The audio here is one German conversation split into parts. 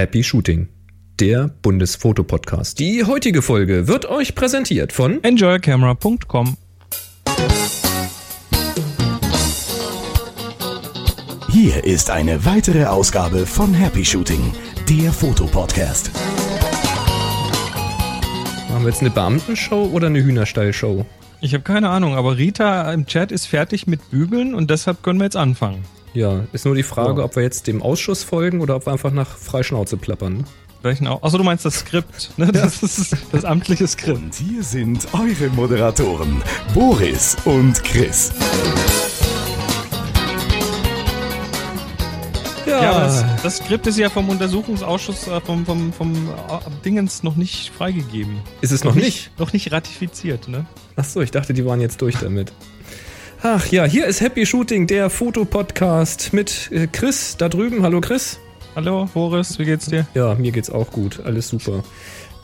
Happy Shooting, der Bundesfotopodcast. Die heutige Folge wird euch präsentiert von enjoycamera.com. Hier ist eine weitere Ausgabe von Happy Shooting, der Fotopodcast. Machen wir jetzt eine Beamtenshow oder eine Hühnerstallshow? Ich habe keine Ahnung, aber Rita im Chat ist fertig mit Bügeln und deshalb können wir jetzt anfangen. Ja, ist nur die Frage, Ja. ob wir jetzt dem Ausschuss folgen oder ob wir einfach nach Freischnauze plappern. Welchen auch? Achso, du meinst das Skript, ne? Das ist das amtliche Skript. Und hier sind eure Moderatoren, Boris und Chris. Ja, aber das, das Skript ist ja vom Untersuchungsausschuss, äh, vom, vom, vom äh, Dingens noch nicht freigegeben. ist es noch nicht? Noch nicht ratifiziert, ne? Achso, ich dachte, die waren jetzt durch damit. Ach ja, hier ist Happy Shooting, der Fotopodcast mit äh, Chris da drüben. Hallo Chris. Hallo, Boris, wie geht's dir? Ja, mir geht's auch gut. Alles super.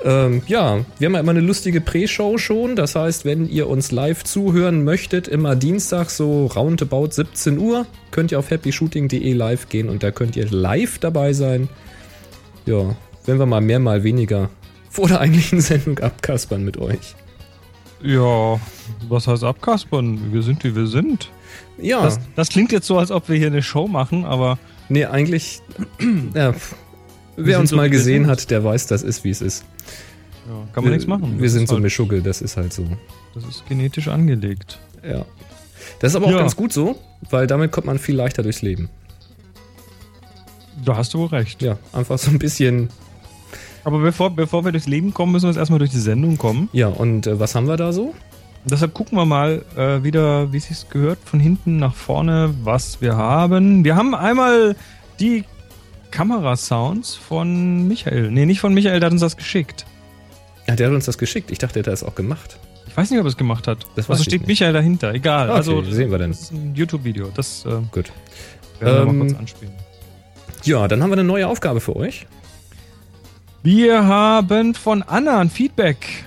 Ähm, ja, wir haben ja immer eine lustige Pre-Show schon. Das heißt, wenn ihr uns live zuhören möchtet, immer Dienstag so roundabout 17 Uhr, könnt ihr auf happyshooting.de live gehen und da könnt ihr live dabei sein. Ja, wenn wir mal mehr, mal weniger vor der eigentlichen Sendung abkaspern mit euch. Ja, was heißt abkaspern? Wir sind, wie wir sind. Ja, Das, das klingt jetzt so, als ob wir hier eine Show machen, aber nee, eigentlich, ja, wer sind uns so, mal gesehen sind. hat, der weiß, das ist, wie es ist. ja, kann man wir, nichts machen. Wir Das sind so halt, Mischugge, das ist halt so. Das ist genetisch angelegt. Ja. Das ist aber auch Ja. ganz gut so, weil damit kommt man viel leichter durchs Leben. Da hast du wohl recht. Ja, einfach so ein bisschen. Aber bevor, bevor wir durchs Leben kommen, müssen wir jetzt erstmal durch die Sendung kommen. Ja, und äh, was haben wir da so? Deshalb gucken wir mal äh, wieder, wie es sich gehört, von hinten nach vorne, was wir haben. Wir haben einmal die Kamerasounds von Michael. Nee, nicht von Michael, der hat uns das geschickt. Ja, der hat uns das geschickt. Ich dachte, der hat das auch gemacht. Ich weiß nicht, ob er es gemacht hat. Das also steht nicht. Michael dahinter. Egal. Okay, also sehen wir dann. Das ist ein YouTube-Video. Das äh, Gut. werden wir Ähm, mal kurz anspielen. Ja, dann haben wir eine neue Aufgabe für euch. Wir haben von Anna ein Feedback.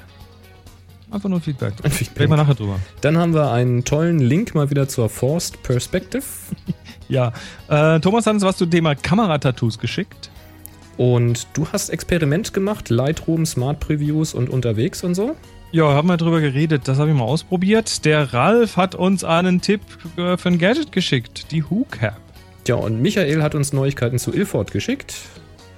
Einfach nur Feedback. Ein Feedback. Reden wir nachher drüber. Dann haben wir einen tollen Link mal wieder zur Forced Perspective. Ja, äh, Thomas hat uns was zum Thema Kameratattoos geschickt. Und du hast Experiment gemacht, Lightroom, Smart Previews und unterwegs und so. Ja, haben wir drüber geredet. Das habe ich mal ausprobiert. Der Ralf hat uns einen Tipp äh, für ein Gadget geschickt. Die Who-Cap. Ja, und Michael hat uns Neuigkeiten zu Ilford geschickt.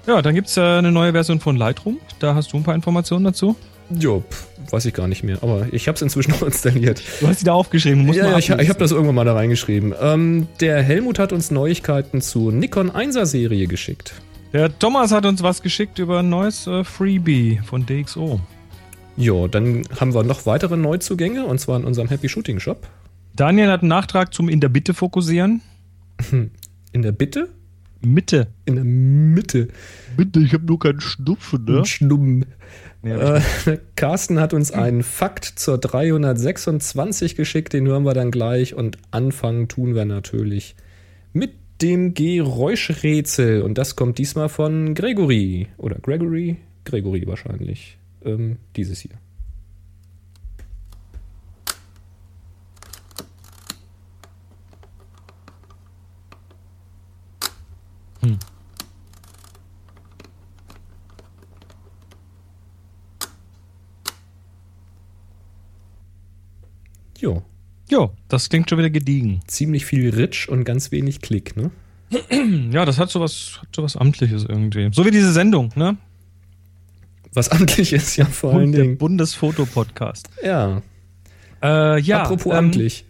Ja, dann gibt es äh, eine neue Version von Lightroom. Da hast du ein paar Informationen dazu. Jo, weiß ich gar nicht mehr, aber ich habe es inzwischen noch installiert. Du hast die da aufgeschrieben. Muss ja, mal ja, ich, ich habe das irgendwann mal da reingeschrieben. Ähm, der Helmut hat uns Neuigkeiten zu Nikon 1er Serie geschickt. Der Thomas hat uns was geschickt über ein neues äh, Freebie von DxO. Ja, dann haben wir noch weitere Neuzugänge und zwar in unserem Happy Shooting Shop. Daniel hat einen Nachtrag zum In der Bitte fokussieren. In der Bitte? Mitte. In der Mitte. Bitte, ich habe nur keinen Schnupfen, Und Schnumm. Nee, Äh, Carsten hat uns einen Fakt zur 326 geschickt, den hören wir dann gleich und anfangen tun wir natürlich mit dem Geräuschrätsel und das kommt diesmal von Gregory oder Gregory, Gregory wahrscheinlich, ähm, dieses hier. Hm. Jo, Jo, das klingt schon wieder gediegen. ziemlich viel Ritsch und ganz wenig Klick, ne? Ja, das hat sowas, hat sowas Amtliches irgendwie. So wie diese Sendung, ne? Was amtlich ist, ja vor allen der Dingen. Bundesfoto-Podcast. Ja, Äh, ja. apropos ähm, amtlich.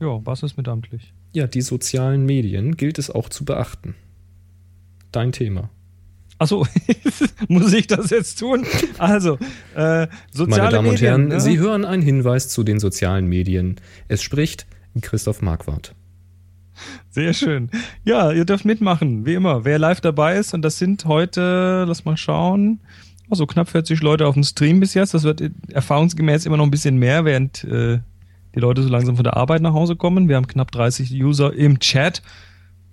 Ja, was ist mit amtlich? Ja, die sozialen Medien gilt es auch zu beachten. Dein Thema. Achso, muss ich das jetzt tun? Also, äh, soziale Meine Damen und Medien, Herren, ne? Sie hören einen Hinweis zu den sozialen Medien. Es spricht Christoph Marquardt. Sehr schön. Ja, ihr dürft mitmachen, wie immer. Wer live dabei ist, und das sind heute, lass mal schauen, also knapp 40 Leute auf dem Stream bis jetzt. Das wird erfahrungsgemäß immer noch ein bisschen mehr, während äh, die Leute so langsam von der Arbeit nach Hause kommen. Wir haben knapp 30 User im Chat.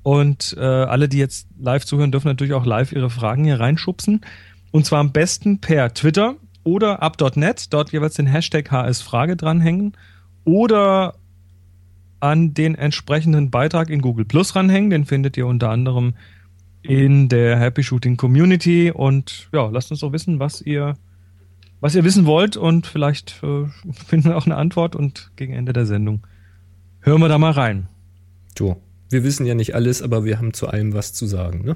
Und äh, alle, die jetzt live zuhören, dürfen natürlich auch live ihre Fragen hier reinschubsen. Und zwar am besten per Twitter oder ab.net, dort jeweils den Hashtag HS-Frage dranhängen. Oder an den entsprechenden Beitrag in Google Plus ranhängen. Den findet ihr unter anderem in der Happy Shooting Community und ja, lasst uns doch wissen, was ihr, was ihr wissen wollt und vielleicht äh, finden wir auch eine Antwort und gegen Ende der Sendung hören wir da mal rein. Du, wir wissen ja nicht alles, aber wir haben zu allem was zu sagen, ne?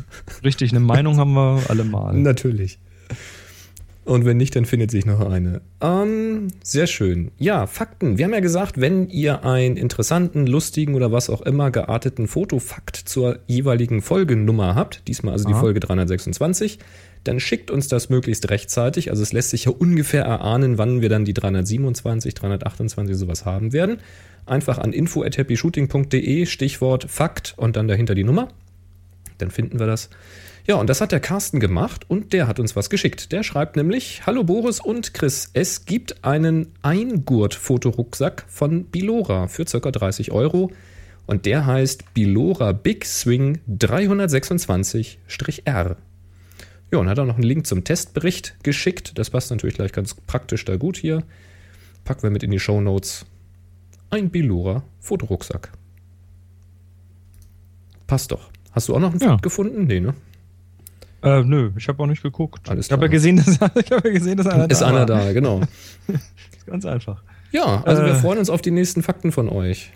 Richtig, eine Meinung haben wir alle mal. Natürlich. Und wenn nicht, dann findet sich noch eine. Ähm, sehr schön. Ja, Fakten. Wir haben ja gesagt, wenn ihr einen interessanten, lustigen oder was auch immer gearteten Fotofakt zur jeweiligen Folgenummer habt, diesmal also Aha. die Folge 326, dann schickt uns das möglichst rechtzeitig. Also es lässt sich ja ungefähr erahnen, wann wir dann die 327, 328 sowas haben werden. Einfach an info at happyshooting.de, Stichwort Fakt und dann dahinter die Nummer. Dann finden wir das. Ja, und das hat der Carsten gemacht und der hat uns was geschickt. Der schreibt nämlich: Hallo Boris und Chris, es gibt einen Eingurt-Fotorucksack von Bilora für ca. 30 Euro und der heißt Bilora Big Swing 326-R. Ja, und hat auch noch einen Link zum Testbericht geschickt. Das passt natürlich gleich ganz praktisch da gut hier. Packen wir mit in die Show Notes. Ein Bilora Fotorucksack. Passt doch. Hast du auch noch einen ja. gefunden? Nee, ne? Äh, nö, ich habe auch nicht geguckt. Alles ich habe ja gesehen, dass, ich hab ja gesehen, dass einer ist da Ist einer da, genau. ist ganz einfach. Ja, also äh, wir freuen uns auf die nächsten Fakten von euch.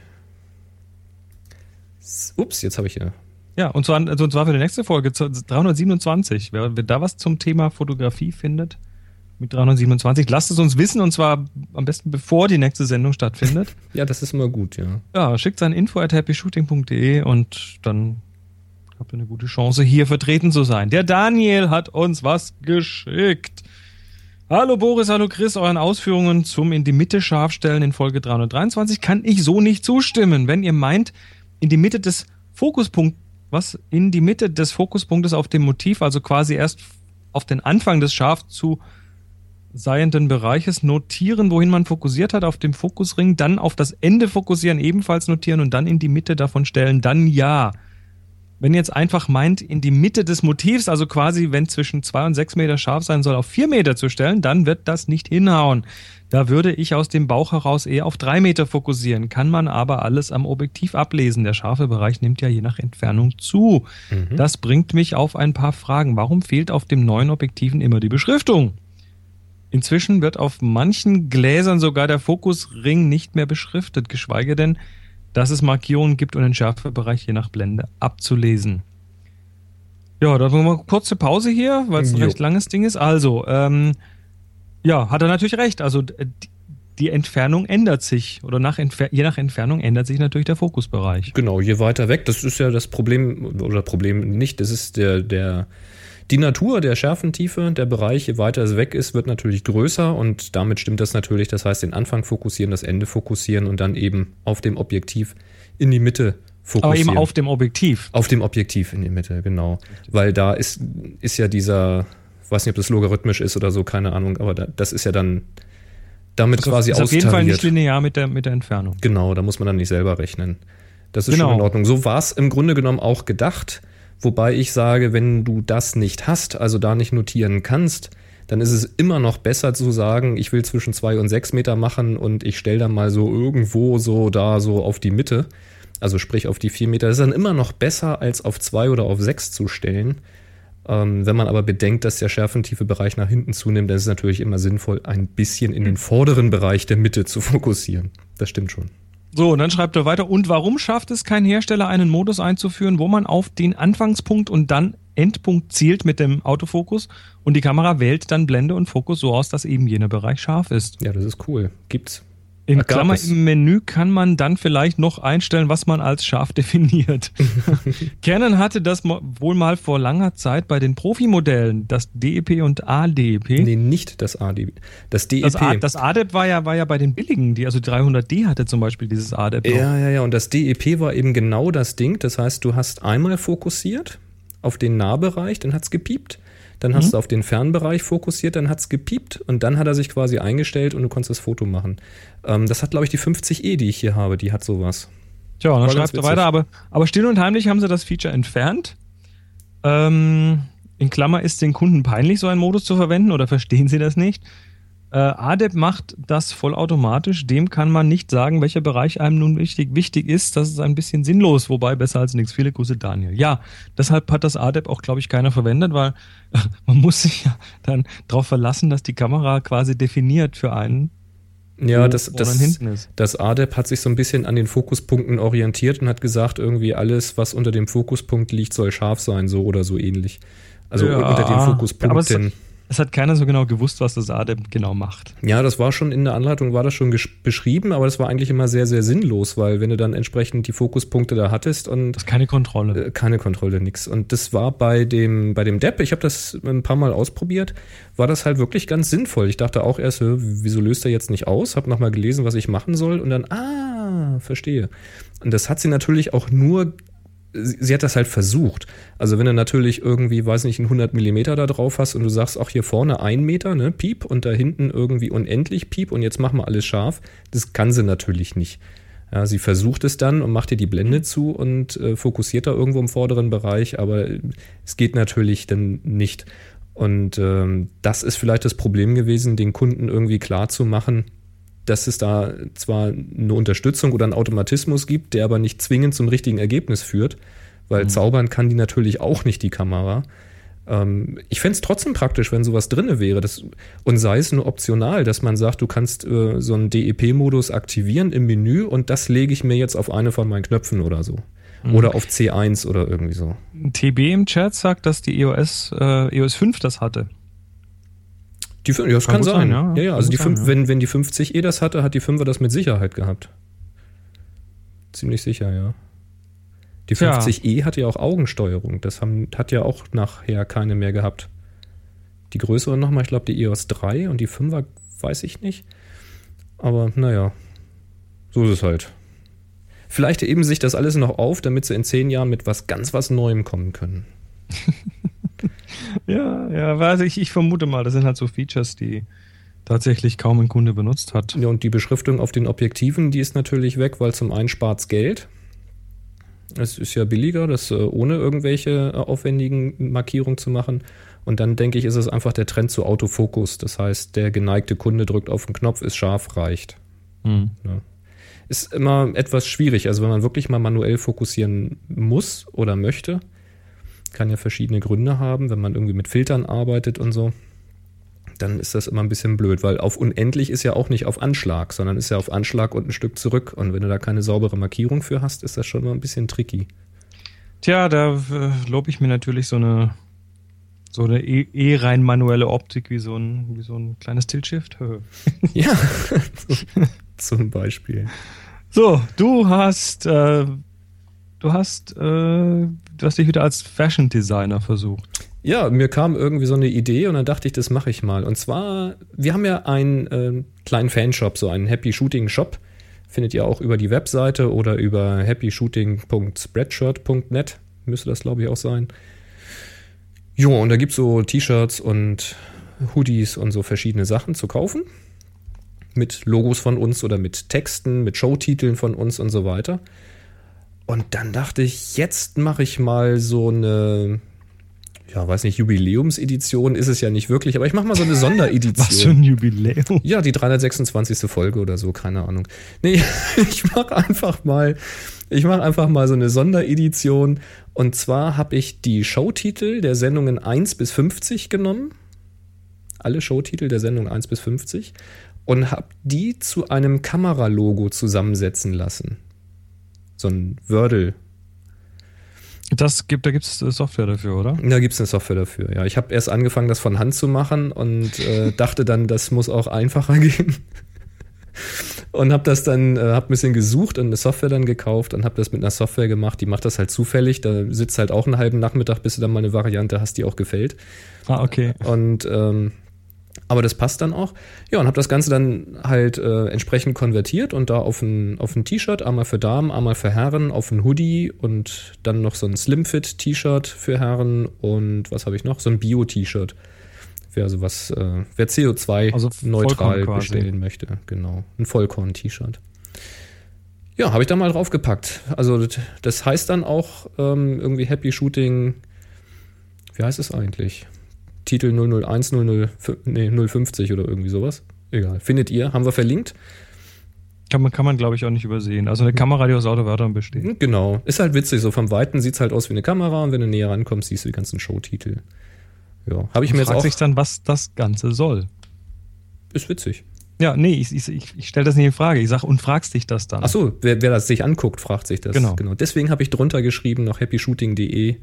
Ups, jetzt habe ich hier. Ja, und zwar, also und zwar für die nächste Folge 327. Wer, wer da was zum Thema Fotografie findet, mit 327, lasst es uns wissen und zwar am besten bevor die nächste Sendung stattfindet. ja, das ist immer gut, ja. Ja, schickt an info at happyshooting.de und dann habt ihr eine gute Chance, hier vertreten zu sein. Der Daniel hat uns was geschickt. Hallo Boris, hallo Chris, euren Ausführungen zum in die Mitte scharfstellen in Folge 323 kann ich so nicht zustimmen. Wenn ihr meint, in die Mitte des Fokuspunkts, was in die Mitte des Fokuspunktes auf dem Motiv, also quasi erst auf den Anfang des scharf zu seienden Bereiches notieren, wohin man fokussiert hat, auf dem Fokusring, dann auf das Ende fokussieren, ebenfalls notieren und dann in die Mitte davon stellen, dann ja. Wenn ihr jetzt einfach meint, in die Mitte des Motivs, also quasi, wenn zwischen zwei und sechs Meter scharf sein soll, auf vier Meter zu stellen, dann wird das nicht hinhauen. Da würde ich aus dem Bauch heraus eher auf drei Meter fokussieren. Kann man aber alles am Objektiv ablesen. Der scharfe Bereich nimmt ja je nach Entfernung zu. Mhm. Das bringt mich auf ein paar Fragen. Warum fehlt auf dem neuen Objektiven immer die Beschriftung? Inzwischen wird auf manchen Gläsern sogar der Fokusring nicht mehr beschriftet, geschweige denn, dass es Markierungen gibt und den Schärfebereich je nach Blende abzulesen. Ja, dann machen wir eine kurze Pause hier, weil es ein recht langes Ding ist. Also, ähm, ja, hat er natürlich recht. Also die Entfernung ändert sich oder nach je nach Entfernung ändert sich natürlich der Fokusbereich. Genau, je weiter weg, das ist ja das Problem oder Problem nicht, das ist der, der die Natur der Schärfentiefe, der Bereich, je weiter es weg ist, wird natürlich größer und damit stimmt das natürlich. Das heißt, den Anfang fokussieren, das Ende fokussieren und dann eben auf dem Objektiv in die Mitte fokussieren. Aber eben auf dem Objektiv. Auf dem Objektiv in die Mitte, genau. Weil da ist, ist ja dieser, weiß nicht, ob das logarithmisch ist oder so, keine Ahnung, aber da, das ist ja dann damit also quasi ist auf jeden Fall nicht linear mit der, mit der Entfernung. Genau, da muss man dann nicht selber rechnen. Das ist genau. schon in Ordnung. So war es im Grunde genommen auch gedacht. Wobei ich sage, wenn du das nicht hast, also da nicht notieren kannst, dann ist es immer noch besser zu sagen, ich will zwischen zwei und sechs Meter machen und ich stelle dann mal so irgendwo so da so auf die Mitte, also sprich auf die vier Meter. Das ist dann immer noch besser, als auf zwei oder auf sechs zu stellen. Ähm, wenn man aber bedenkt, dass der schärfentiefe Bereich nach hinten zunimmt, dann ist es natürlich immer sinnvoll, ein bisschen in den vorderen Bereich der Mitte zu fokussieren. Das stimmt schon. So, und dann schreibt er weiter, und warum schafft es kein Hersteller, einen Modus einzuführen, wo man auf den Anfangspunkt und dann Endpunkt zielt mit dem Autofokus und die Kamera wählt dann Blende und Fokus so aus, dass eben jener Bereich scharf ist? Ja, das ist cool. Gibt's. In Klammer im Menü kann man dann vielleicht noch einstellen, was man als scharf definiert. Canon hatte das wohl mal vor langer Zeit bei den Profimodellen, das DEP und ADEP. Nee, nicht das ADEP. Das DEP. Das, A, das ADEP war ja, war ja bei den billigen, die, also 300D hatte zum Beispiel dieses ADEP. Noch. Ja, ja, ja. Und das DEP war eben genau das Ding. Das heißt, du hast einmal fokussiert auf den Nahbereich, dann hat es gepiept. Dann hast mhm. du auf den Fernbereich fokussiert, dann hat es gepiept und dann hat er sich quasi eingestellt und du konntest das Foto machen. Ähm, das hat, glaube ich, die 50E, die ich hier habe, die hat sowas. Tja, dann schreibst du weiter, aber, aber still und heimlich haben sie das Feature entfernt. Ähm, in Klammer ist den Kunden peinlich, so einen Modus zu verwenden oder verstehen sie das nicht? Äh, ADEP macht das vollautomatisch. Dem kann man nicht sagen, welcher Bereich einem nun wichtig, wichtig ist. Das ist ein bisschen sinnlos, wobei besser als nichts. Viele Grüße, Daniel. Ja, deshalb hat das ADEP auch, glaube ich, keiner verwendet, weil man muss sich ja dann darauf verlassen, dass die Kamera quasi definiert für einen, ja, das, das, das ADEP hat sich so ein bisschen an den Fokuspunkten orientiert und hat gesagt, irgendwie alles, was unter dem Fokuspunkt liegt, soll scharf sein, so oder so ähnlich. Also ja, unter den Fokuspunkten. Es hat keiner so genau gewusst, was das ADEM genau macht. Ja, das war schon in der Anleitung, war das schon beschrieben, aber das war eigentlich immer sehr, sehr sinnlos, weil wenn du dann entsprechend die Fokuspunkte da hattest und. Das ist keine Kontrolle. Äh, keine Kontrolle, nix. Und das war bei dem, bei dem Depp, ich habe das ein paar Mal ausprobiert, war das halt wirklich ganz sinnvoll. Ich dachte auch erst, wieso löst er jetzt nicht aus? Hab nochmal gelesen, was ich machen soll und dann, ah, verstehe. Und das hat sie natürlich auch nur sie hat das halt versucht. Also wenn du natürlich irgendwie, weiß nicht, einen 100 Millimeter da drauf hast und du sagst auch hier vorne ein Meter, ne, Piep, und da hinten irgendwie unendlich Piep und jetzt machen wir alles scharf, das kann sie natürlich nicht. Ja, sie versucht es dann und macht dir die Blende zu und äh, fokussiert da irgendwo im vorderen Bereich, aber es geht natürlich dann nicht. Und ähm, das ist vielleicht das Problem gewesen, den Kunden irgendwie klar zu machen, dass es da zwar eine Unterstützung oder einen Automatismus gibt, der aber nicht zwingend zum richtigen Ergebnis führt, weil mhm. zaubern kann die natürlich auch nicht, die Kamera. Ähm, ich fände es trotzdem praktisch, wenn sowas drinne wäre. Das, und sei es nur optional, dass man sagt, du kannst äh, so einen DEP-Modus aktivieren im Menü und das lege ich mir jetzt auf eine von meinen Knöpfen oder so. Mhm. Oder auf C1 oder irgendwie so. TB im Chat sagt, dass die EOS, äh, EOS 5 das hatte. Die, ja, das kann, kann sein. sein. ja. ja, ja also die sein, 5, ja. wenn, wenn die 50e das hatte, hat die 5er das mit Sicherheit gehabt. Ziemlich sicher, ja. Die 50e hatte ja auch Augensteuerung. Das haben, hat ja auch nachher keine mehr gehabt. Die größere nochmal, ich glaube die EOS 3 und die 5er weiß ich nicht. Aber naja, so ist es halt. Vielleicht heben sich das alles noch auf, damit sie in zehn Jahren mit was ganz was Neuem kommen können. ja, ja, also ich, ich vermute mal, das sind halt so Features, die tatsächlich kaum ein Kunde benutzt hat. Ja, und die Beschriftung auf den Objektiven, die ist natürlich weg, weil zum einen spart es Geld. Es ist ja billiger, das äh, ohne irgendwelche äh, aufwendigen Markierungen zu machen. Und dann denke ich, ist es einfach der Trend zu Autofokus. Das heißt, der geneigte Kunde drückt auf den Knopf, ist scharf, reicht. Mhm. Ja. Ist immer etwas schwierig. Also wenn man wirklich mal manuell fokussieren muss oder möchte, kann ja verschiedene Gründe haben, wenn man irgendwie mit Filtern arbeitet und so. Dann ist das immer ein bisschen blöd, weil auf unendlich ist ja auch nicht auf Anschlag, sondern ist ja auf Anschlag und ein Stück zurück. Und wenn du da keine saubere Markierung für hast, ist das schon mal ein bisschen tricky. Tja, da äh, lobe ich mir natürlich so eine so eine eh, eh rein manuelle Optik wie so ein, wie so ein kleines Tiltshift. ja, zum Beispiel. So, du hast äh, du hast, äh, du hast dich wieder als Fashion Designer versucht. Ja, mir kam irgendwie so eine Idee und dann dachte ich, das mache ich mal. Und zwar, wir haben ja einen äh, kleinen Fanshop, so einen Happy Shooting Shop. Findet ihr auch über die Webseite oder über happyshooting.spreadshirt.net. Müsste das, glaube ich, auch sein. Jo, und da gibt es so T-Shirts und Hoodies und so verschiedene Sachen zu kaufen. Mit Logos von uns oder mit Texten, mit Showtiteln von uns und so weiter. Und dann dachte ich, jetzt mache ich mal so eine, ja, weiß nicht, Jubiläumsedition ist es ja nicht wirklich, aber ich mache mal so eine Sonderedition. Was für ein Jubiläum? Ja, die 326. Folge oder so, keine Ahnung. Nee, ich mache einfach mal, ich mache einfach mal so eine Sonderedition. Und zwar habe ich die Showtitel der Sendungen 1 bis 50 genommen. Alle Showtitel der Sendung 1 bis 50. Und habe die zu einem Kameralogo zusammensetzen lassen so ein Wordle. Das gibt, da gibt es Software dafür, oder? Da gibt es eine Software dafür, ja. Ich habe erst angefangen, das von Hand zu machen und äh, dachte dann, das muss auch einfacher gehen. und habe das dann, äh, habe ein bisschen gesucht und eine Software dann gekauft und habe das mit einer Software gemacht, die macht das halt zufällig. Da sitzt halt auch einen halben Nachmittag, bis du dann mal eine Variante hast, die auch gefällt. Ah, okay. Und ähm, aber das passt dann auch. Ja, und habe das Ganze dann halt äh, entsprechend konvertiert und da auf ein, auf ein T-Shirt, einmal für Damen, einmal für Herren, auf ein Hoodie und dann noch so ein Slimfit-T-Shirt für Herren und was habe ich noch? So ein Bio-T-Shirt. Wer also was, äh, wer CO2-neutral also bestellen möchte. Genau. Ein Vollkorn-T-Shirt. Ja, habe ich da mal draufgepackt. Also das heißt dann auch ähm, irgendwie Happy Shooting. Wie heißt es eigentlich? Titel 001, 00, nee, 050 oder irgendwie sowas. Egal. Findet ihr, haben wir verlinkt. Kann man, kann man glaube ich, auch nicht übersehen. Also eine Kamera, die aus Autowörtern besteht. Hm, Genau. Ist halt witzig. So vom Weiten sieht's halt aus wie eine Kamera und wenn du näher rankommst, siehst du die ganzen Showtitel. Ja. Habe ich mir jetzt fragt auch. sich dann, was das Ganze soll. Ist witzig. Ja, nee, ich, ich, ich, ich stelle das nicht in Frage. Ich sag und fragst dich das dann. Ach so, wer, wer das sich anguckt, fragt sich das. Genau. genau. Deswegen habe ich drunter geschrieben noch happyshooting.de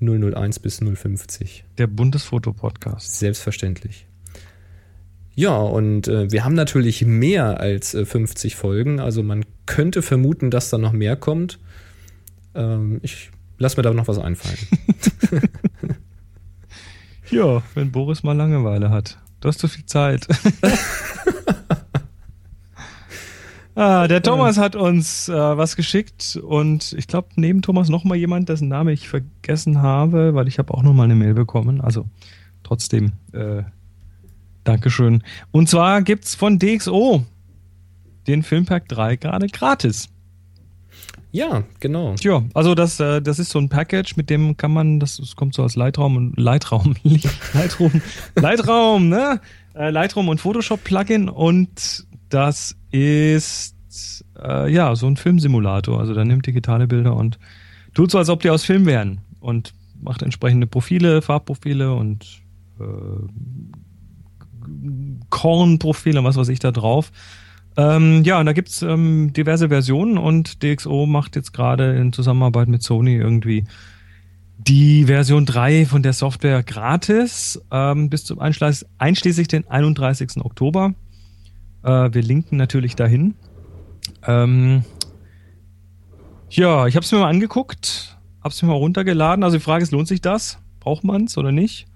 001 bis 050. Der Bundesfoto-Podcast. Selbstverständlich. Ja, und äh, wir haben natürlich mehr als äh, 50 Folgen. Also man könnte vermuten, dass da noch mehr kommt. Ähm, ich lass mir da noch was einfallen. Ja, wenn Boris mal Langeweile hat. Du hast zu viel Zeit. ah, der Thomas hat uns äh, was geschickt und ich glaube, neben Thomas noch mal jemand, dessen Name ich vergessen habe, weil ich habe auch noch mal eine Mail bekommen. Also trotzdem, äh, Dankeschön. Und zwar gibt's von DxO den Filmpack 3 gerade gratis. ja, genau. Tja, also das, äh, das ist so ein Package, mit dem kann man, das, das kommt so als Lightraum und Lightraum, Lightroom, Lightraum, ne? Äh, Lightroom und Photoshop Plugin und das ist äh, ja so ein Filmsimulator. Also da nimmt digitale Bilder und tut so, als ob die aus Film wären und macht entsprechende Profile, Farbprofile und äh, Kornprofile, was weiß ich da drauf. Ähm, ja, und da gibt's ähm, diverse Versionen und DxO macht jetzt gerade in Zusammenarbeit mit Sony irgendwie die Version 3 von der Software gratis ähm, bis zum Einschließ einschließlich den 31. Oktober. Äh, wir linken natürlich dahin. Ähm, ja, ich habe es mir mal angeguckt, habe es mir mal runtergeladen. Also die Frage ist, lohnt sich das? Braucht man es oder nicht?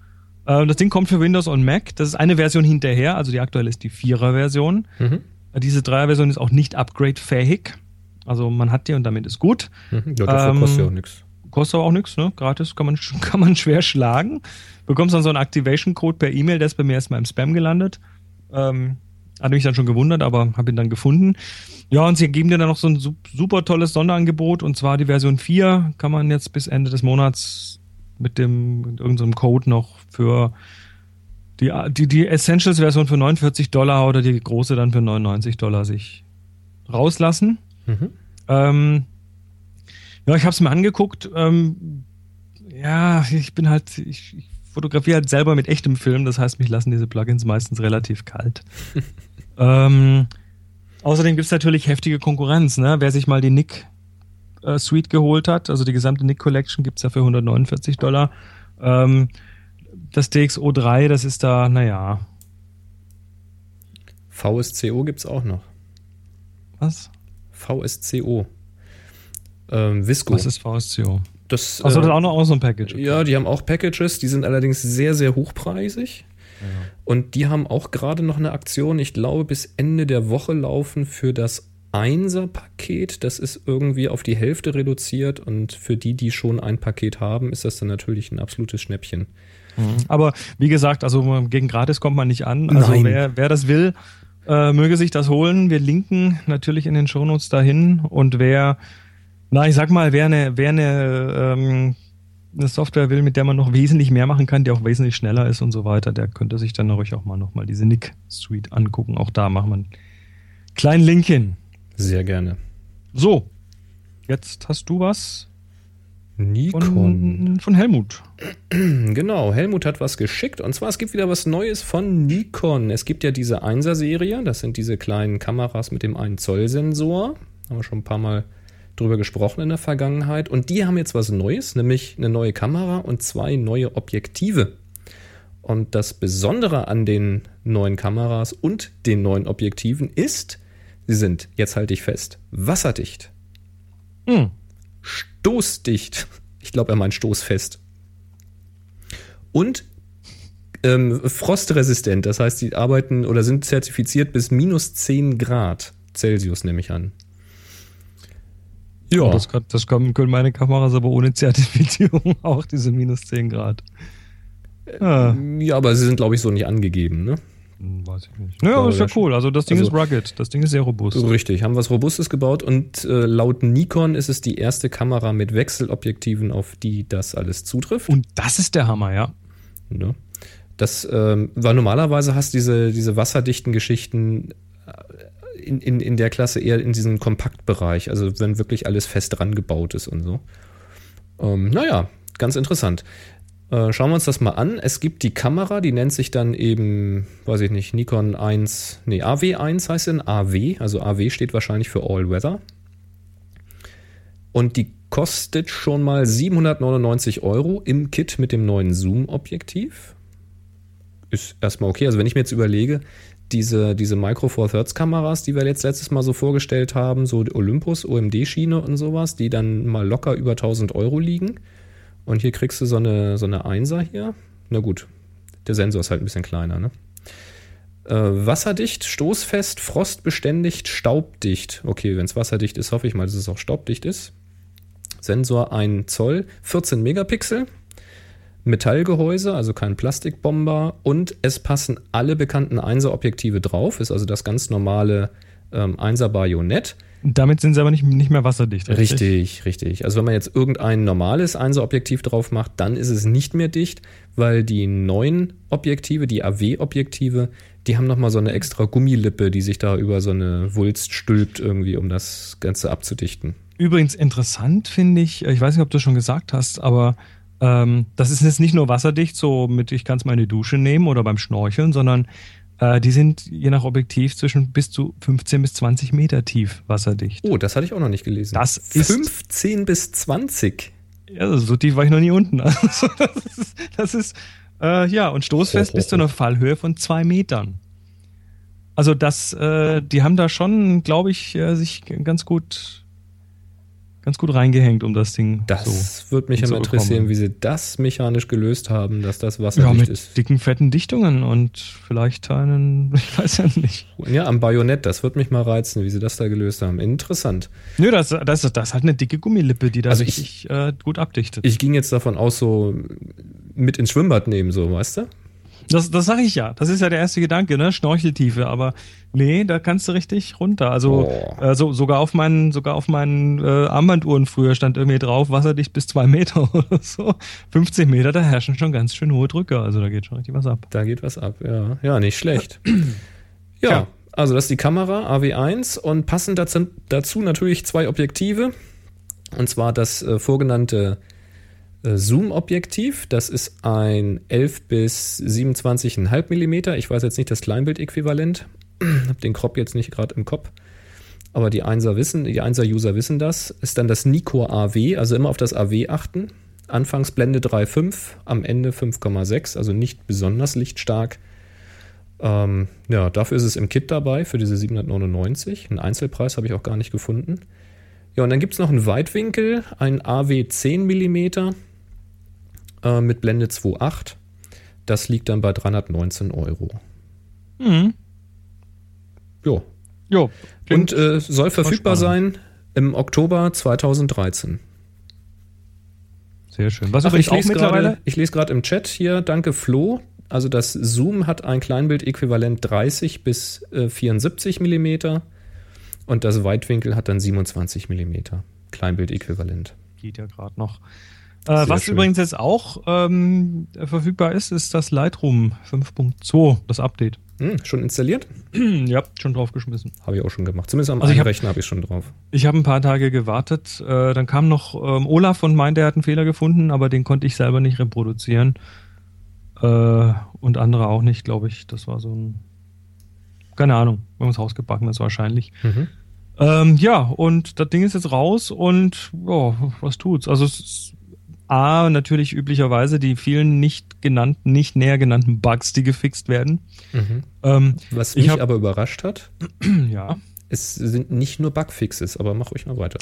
Äh, das Ding kommt für Windows und Mac. Das ist eine Version hinterher, also die aktuelle ist die 4er-Version. Mhm. Diese Dreier-Version ist auch nicht upgrade-fähig. Also man hat die und damit ist gut. Mhm. Ja, dafür Ähm, kostet ja auch nichts. Kostet aber auch nichts, ne? Gratis kann man, kann man schwer schlagen. Bekommst dann so einen Activation-Code per E-Mail, der ist bei mir erstmal im Spam gelandet. Ähm, hatte mich dann schon gewundert, aber habe ihn dann gefunden. Ja, und sie geben dir dann noch so ein sup- super tolles Sonderangebot und zwar die Version 4 kann man jetzt bis Ende des Monats mit dem mit irgendeinem Code noch für die, die, die Essentials-Version für 49 Dollar oder die große dann für 99 Dollar sich rauslassen. Mhm. Ähm, ja, ich habe es mir angeguckt. Ähm, ja, ich bin halt, ich, ich fotografiere halt selber mit echtem Film, das heißt, mich lassen diese Plugins meistens relativ kalt. ähm, außerdem gibt's natürlich heftige Konkurrenz, ne? Wer sich mal die Nick äh, Suite geholt hat, also die gesamte Nick Collection gibt's ja für 149 Dollar. Ähm, das DxO3, das ist da, naja, VSCO gibt's auch noch. was? VSCO. Ähm, Visco. Was ist VSCO? Das, Achso, das ist äh, auch noch so ein Package. okay. Ja, die haben auch Packages, die sind allerdings sehr, sehr hochpreisig. Und die haben auch gerade noch eine Aktion, ich glaube, bis Ende der Woche laufen für das Einser-Paket. Das ist irgendwie auf die Hälfte reduziert und für die, die schon ein Paket haben, ist das dann natürlich ein absolutes Schnäppchen. Aber wie gesagt, also gegen gratis kommt man nicht an. Also Nein. wer, wer das will, äh, möge sich das holen. Wir linken natürlich in den Shownotes dahin. Und wer, na, ich sag mal, wer eine, wer eine, ähm, eine Software will, mit der man noch wesentlich mehr machen kann, die auch wesentlich schneller ist und so weiter, der könnte sich dann ruhig auch mal nochmal diese Nick Suite angucken. Auch da machen wir einen kleinen Link hin. Sehr gerne. So, jetzt hast du was Nikon. von, von Helmut. Genau, Helmut hat was geschickt und zwar es gibt wieder was Neues von Nikon. Es gibt ja diese 1er-Serie, das sind diese kleinen Kameras mit dem 1 Zoll Sensor. Haben wir schon ein paar Mal drüber gesprochen in der Vergangenheit und die haben jetzt was Neues, nämlich eine neue Kamera und zwei neue Objektive. Und das Besondere an den neuen Kameras und den neuen Objektiven ist, sie sind, jetzt halte ich fest, wasserdicht, Hm. stoßdicht. Ich glaube, er meint stoßfest. Und ähm, frostresistent, das heißt, die arbeiten oder sind zertifiziert bis minus 10 Grad Celsius, nehme ich an. Ja. Das, kann, das kann, können meine Kameras aber ohne Zertifizierung auch, diese minus 10 Grad. Ja, Ja, aber sie sind, glaube ich, so nicht angegeben, ne? hm, weiß ich nicht. Naja, aber ist ja cool. Also das Ding Also- ist rugged. Das Ding ist sehr robust. Richtig, haben was Robustes gebaut und äh, laut Nikon ist es die erste Kamera mit Wechselobjektiven, auf die das alles zutrifft. Und das ist der Hammer, ja. Ne? Das, ähm, weil normalerweise hast diese, diese wasserdichten Geschichten äh, in, in, in der Klasse eher in diesem Kompaktbereich, also wenn wirklich alles fest dran gebaut ist und so. Ähm, naja, ganz interessant. Äh, schauen wir uns das mal an. Es gibt die Kamera, die nennt sich dann eben, weiß ich nicht, Nikon 1, nee, AW1 heißt denn, AW, also AW steht wahrscheinlich für All Weather. Und die kostet schon mal 799 Euro im Kit mit dem neuen Zoom-Objektiv. Ist erstmal okay. Also wenn ich mir jetzt überlege, diese, diese Micro Four Thirds Kameras, die wir jetzt letztes Mal so vorgestellt haben, so Olympus, OMD-Schiene und sowas, die dann mal locker über 1000 Euro liegen. Und hier kriegst du so eine, so eine Einser hier. Na gut, der Sensor ist halt ein bisschen kleiner, ne? Äh, wasserdicht, stoßfest, frostbeständig, staubdicht. Okay, wenn es wasserdicht ist, hoffe ich mal, dass es auch staubdicht ist. Sensor 1 Zoll, 14 Megapixel. Metallgehäuse, also kein Plastikbomber. Und es passen alle bekannten 1er Objektive drauf. Ist also das ganz normale ähm, 1er Bajonett. Damit sind sie aber nicht, nicht mehr wasserdicht. Richtig? richtig, richtig. Also wenn man jetzt irgendein normales 1er Objektiv drauf macht, dann ist es nicht mehr dicht, weil die neuen Objektive, die AW-Objektive, die haben nochmal so eine extra Gummilippe, die sich da über so eine Wulst stülpt, irgendwie, um das Ganze abzudichten. Übrigens interessant finde ich, ich weiß nicht, ob du schon gesagt hast, aber ähm, das ist jetzt nicht nur wasserdicht, so mit ich kann es mal in die Dusche nehmen oder beim Schnorcheln, sondern äh, die sind je nach Objektiv zwischen bis zu 15 bis 20 Meter tief wasserdicht. Oh, das hatte ich auch noch nicht gelesen. Das ist 15 bis 20. Ja, also so tief war ich noch nie unten. Also das ist, das ist äh, ja, und stoßfest bis zu einer Fallhöhe von zwei Metern. Also das, äh, die haben da schon, glaube ich, äh, sich ganz gut ganz gut reingehängt, um das Ding Das so würde mich immer interessieren, wie sie das mechanisch gelöst haben, dass das wasserdicht ja, mit ist. dicken, fetten Dichtungen und vielleicht einen, ich weiß ja nicht. Ja, am Bajonett, das würde mich mal reizen, wie sie das da gelöst haben. Interessant. Nö, das, das, das hat eine dicke Gummilippe, die da also richtig äh, gut abdichtet. Ich ging jetzt davon aus, so mit ins Schwimmbad nehmen, so, weißt du? Das, das sage ich ja. Das ist ja der erste Gedanke, ne? Schnorcheltiefe. Aber nee, da kannst du richtig runter. Also oh. äh, so, sogar auf meinen, sogar auf meinen äh, Armbanduhren früher stand irgendwie drauf, wasserdicht bis zwei Meter oder so. 15 Meter, da herrschen schon ganz schön hohe Drücker. Also da geht schon richtig was ab. Da geht was ab, ja. Ja, nicht schlecht. ja, ja, also das ist die Kamera AW1 und passend dazu, dazu natürlich zwei Objektive. Und zwar das äh, vorgenannte Zoom-Objektiv. Das ist ein 11 bis 27,5 mm. Ich weiß jetzt nicht das Kleinbild-Äquivalent. Hab den Crop jetzt nicht gerade im Kopf. Aber die 1er wissen, die 1er-User wissen das. Ist dann das Nikkor AW, also immer auf das AW achten. Anfangs Blende 3,5, am Ende 5,6, also nicht besonders lichtstark. Ähm, ja, dafür ist es im Kit dabei, für diese 799. Einen Einzelpreis habe ich auch gar nicht gefunden. Ja, und dann gibt es noch einen Weitwinkel, ein AW 10 mm äh, mit Blende 2.8. Das liegt dann bei 319 Euro. Mhm. Jo. Jo. Und äh, soll verfügbar sein im Oktober 2013. Sehr schön. Was Ach, ich, lese grade, ich lese gerade im Chat hier, danke Flo. Also das Zoom hat ein Kleinbild-Äquivalent 30 bis äh, 74 mm und das Weitwinkel hat dann 27 mm. Kleinbild-Äquivalent. Geht ja gerade noch. Äh, was schön. übrigens jetzt auch ähm, verfügbar ist, ist das Lightroom 5.2, das Update. Hm, schon installiert? ja, schon draufgeschmissen. Habe ich auch schon gemacht. Zumindest am also einen Rechner habe ich schon drauf. Ich habe ein paar Tage gewartet. Äh, dann kam noch ähm, Olaf und meinte, er hat einen Fehler gefunden, aber den konnte ich selber nicht reproduzieren. Äh, und andere auch nicht, glaube ich. Das war so ein. Keine Ahnung, wir haben uns Haus ist wahrscheinlich. Mhm. Ähm, ja, und das Ding ist jetzt raus und ja, was tut's? Also es ist A, natürlich üblicherweise die vielen nicht genannten, nicht näher genannten Bugs, die gefixt werden. Mhm. Ähm, Was mich hab, aber überrascht hat, ja. Es sind nicht nur Bugfixes, aber mach euch mal weiter.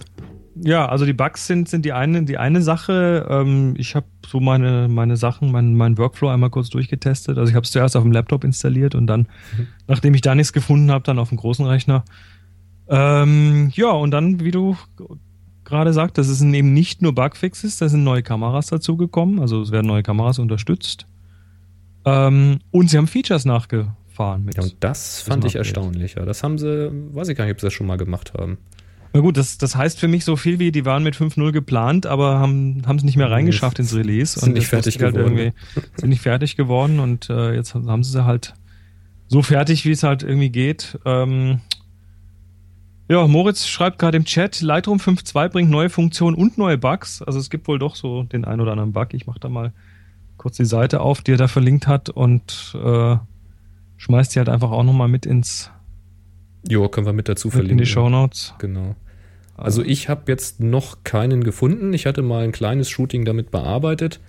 Ja, also die Bugs sind, sind die eine, die eine Sache. Ähm, ich habe so meine, meine Sachen, meinen mein Workflow einmal kurz durchgetestet. Also ich habe es zuerst auf dem Laptop installiert und dann, mhm. nachdem ich da nichts gefunden habe, dann auf dem großen Rechner. Ähm, ja, und dann, wie du gerade sagt, das sind eben nicht nur Bugfixes, da sind neue Kameras dazugekommen, also es werden neue Kameras unterstützt. Ähm, und sie haben Features nachgefahren. Mit ja, und das fand ich erstaunlich. Ja. Das haben sie, weiß ich gar nicht, ob sie das schon mal gemacht haben. Na gut, das, das heißt für mich so viel wie, die waren mit 5.0 geplant, aber haben es nicht mehr reingeschafft ins Release. Sind nicht fertig halt geworden. sind nicht fertig geworden und äh, jetzt haben sie sie halt so fertig, wie es halt irgendwie geht. Ähm, ja, Moritz schreibt gerade im Chat, Lightroom 5.2 bringt neue Funktionen und neue Bugs. Also es gibt wohl doch so den ein oder anderen Bug. Ich mache da mal kurz die Seite auf, die er da verlinkt hat und äh, schmeißt die halt einfach auch nochmal mit ins Jo, können wir mit dazu mit verlinken. in die Show Notes. Genau. Also ich habe jetzt noch keinen gefunden. Ich hatte mal ein kleines Shooting damit bearbeitet.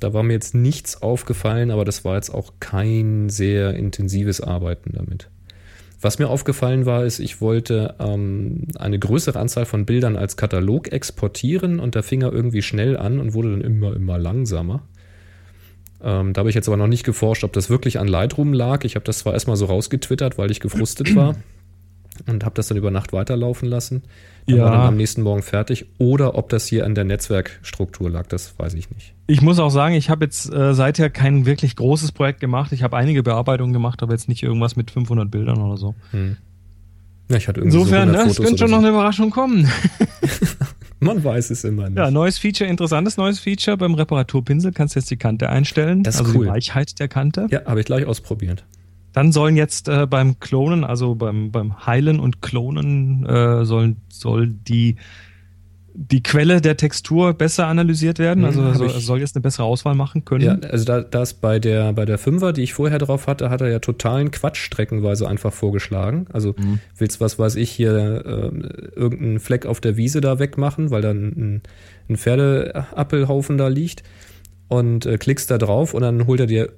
Da war mir jetzt nichts aufgefallen, aber das war jetzt auch kein sehr intensives Arbeiten damit. Was mir aufgefallen war, ist, ich wollte ähm, eine größere Anzahl von Bildern als Katalog exportieren und der fing er irgendwie schnell an und wurde dann immer, immer langsamer. Ähm, da habe ich jetzt aber noch nicht geforscht, ob das wirklich an Lightroom lag. Ich habe das zwar erstmal so rausgetwittert, weil ich gefrustet war und habe das dann über Nacht weiterlaufen lassen. Dann Ja. war dann am nächsten Morgen fertig. Oder ob das hier an der Netzwerkstruktur lag, das weiß ich nicht. Ich muss auch sagen, ich habe jetzt äh, seither kein wirklich großes Projekt gemacht. Ich habe einige Bearbeitungen gemacht, aber jetzt nicht irgendwas mit 500 Bildern oder so. Hm. Ja, ich hatte irgendwie Insofern, so ne, 100 es könnte schon noch oder eine Überraschung kommen. so. Man weiß es immer nicht. Ja, neues Feature, interessantes neues Feature. Beim Reparaturpinsel kannst du jetzt die Kante einstellen. Das ist also cool. die Weichheit der Kante. Ja, habe ich gleich ausprobiert. Dann sollen jetzt äh, beim Klonen, also beim, beim Heilen und Klonen, äh, sollen, soll die, die Quelle der Textur besser analysiert werden. Mhm, Also hab soll, soll jetzt eine bessere Auswahl machen können. Ja, also da das bei der bei der Fünfer, die ich vorher drauf hatte, hat er ja totalen Quatsch streckenweise einfach vorgeschlagen. Also Mhm. willst was weiß ich hier äh, irgendeinen Fleck auf der Wiese da wegmachen, weil da ein, ein Pferdeappelhaufen da liegt und äh, klickst da drauf und dann holt er dir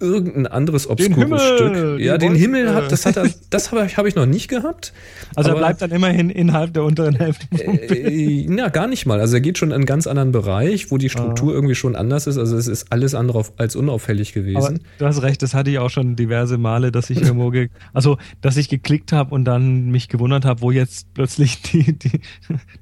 irgendein anderes obskures Stück. Ja, den Wolke. Himmel hat das hat er das habe ich, hab ich noch nicht gehabt. also er aber- bleibt dann immerhin innerhalb der unteren Hälfte. Äh, na, gar nicht mal. Also er geht schon in einen ganz anderen Bereich, wo die Struktur irgendwie schon anders ist. Also es ist alles andere als unauffällig Aber gewesen. du hast recht, das hatte ich auch schon diverse Male, dass ich irgendwo, ge also dass ich geklickt habe und dann mich gewundert habe, wo jetzt plötzlich die, die,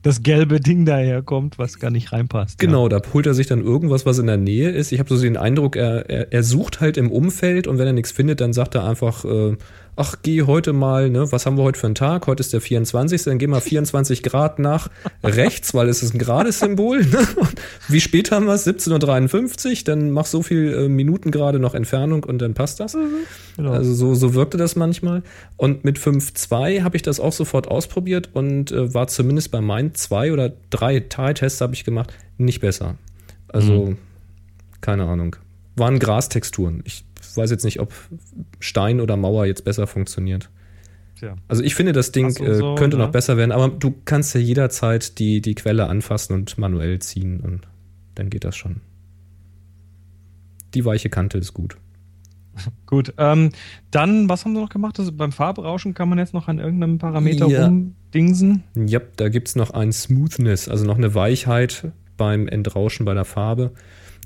das gelbe Ding daherkommt, was gar nicht reinpasst. Genau, da holt er sich dann irgendwas, was in der Nähe ist. Ich habe so den Eindruck, er, er, er sucht halt im Umfeld und wenn er nichts findet, dann sagt er einfach, äh, ach, geh heute mal, ne, was haben wir heute für einen Tag? Heute ist der 24. Dann geh mal 24 Grad nach rechts, weil es ist ein Grades-Symbol. Ne? Und Wie spät haben wir es? 17.53 Uhr. Dann mach so viel äh, Minuten gerade noch Entfernung und dann passt das. Genau. Also so, so wirkte das manchmal. Und mit 5.2 habe ich das auch sofort ausprobiert und äh, war zumindest bei meinen zwei oder drei Teiltests habe ich gemacht, nicht besser. Also, keine Ahnung. Waren Grastexturen. Ich weiß jetzt nicht, ob Stein oder Mauer jetzt besser funktioniert. Tja. Also ich finde, das Ding so, äh, so, könnte ne? noch besser werden, aber du kannst ja jederzeit die, die Quelle anfassen und manuell ziehen und dann geht das schon. Die weiche Kante ist gut. Gut, ähm, dann, was haben sie noch gemacht? Also beim Farbrauschen kann man jetzt noch an irgendeinem Parameter Ja. rumdingsen. Ja, da gibt's noch ein Smoothness, also noch eine Weichheit beim Entrauschen bei der Farbe.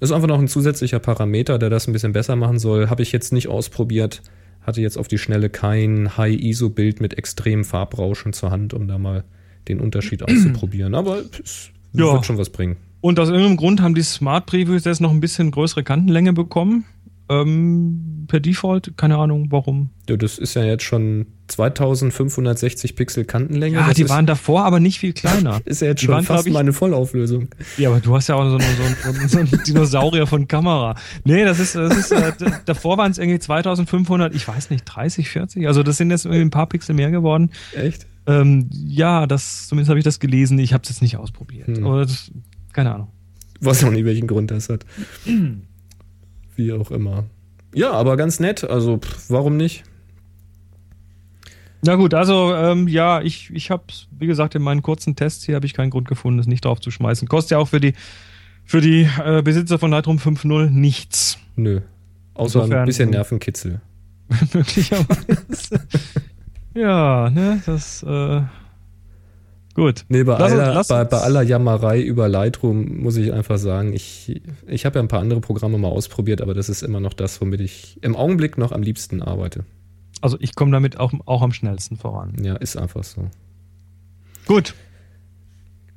Das ist einfach noch ein zusätzlicher Parameter, der das ein bisschen besser machen soll. Habe ich jetzt nicht ausprobiert. Hatte jetzt auf die Schnelle kein High-ISO-Bild mit extremem Farbrauschen zur Hand, um da mal den Unterschied auszuprobieren. Aber es Ja. wird schon was bringen. Und aus irgendeinem Grund haben die Smart Previews jetzt noch ein bisschen größere Kantenlänge bekommen. Ähm, per Default, keine Ahnung warum. Ja, das ist ja jetzt schon 2560 Pixel Kantenlänge. Ja, die waren davor aber nicht viel kleiner. ist ja jetzt die schon waren, fast ich- meine Vollauflösung. Ja, aber du hast ja auch so, einen- so, einen- so einen Dinosaurier von Kamera. Nee, das ist, das ist äh, davor waren es irgendwie 2500, ich weiß nicht, 30, 40. Also das sind jetzt irgendwie ein paar Pixel mehr geworden. Echt? Ähm, ja, das, zumindest habe ich das gelesen. Ich habe es jetzt nicht ausprobiert. Hm. Oder das, keine Ahnung. Weiß auch nicht, welchen Grund das hat. Wie auch immer. Ja, aber ganz nett. Also, pff, warum nicht? Na gut, also ähm, ja, ich, ich habe wie gesagt, in meinen kurzen Tests hier habe ich keinen Grund gefunden, es nicht drauf zu schmeißen. Kostet ja auch für die, für die äh, Besitzer von Lightroom 5.0 nichts. Nö. Außer Insofern- ein bisschen Nervenkitzel. Möglicherweise. ja, ne, das, äh, gut. Nee, bei, Lass aller, lass bei, bei aller Jammerei über Lightroom muss ich einfach sagen, ich, ich habe ja ein paar andere Programme mal ausprobiert, aber das ist immer noch das, womit ich im Augenblick noch am liebsten arbeite. Also ich komme damit auch, auch am schnellsten voran. Ja, ist einfach so. Gut.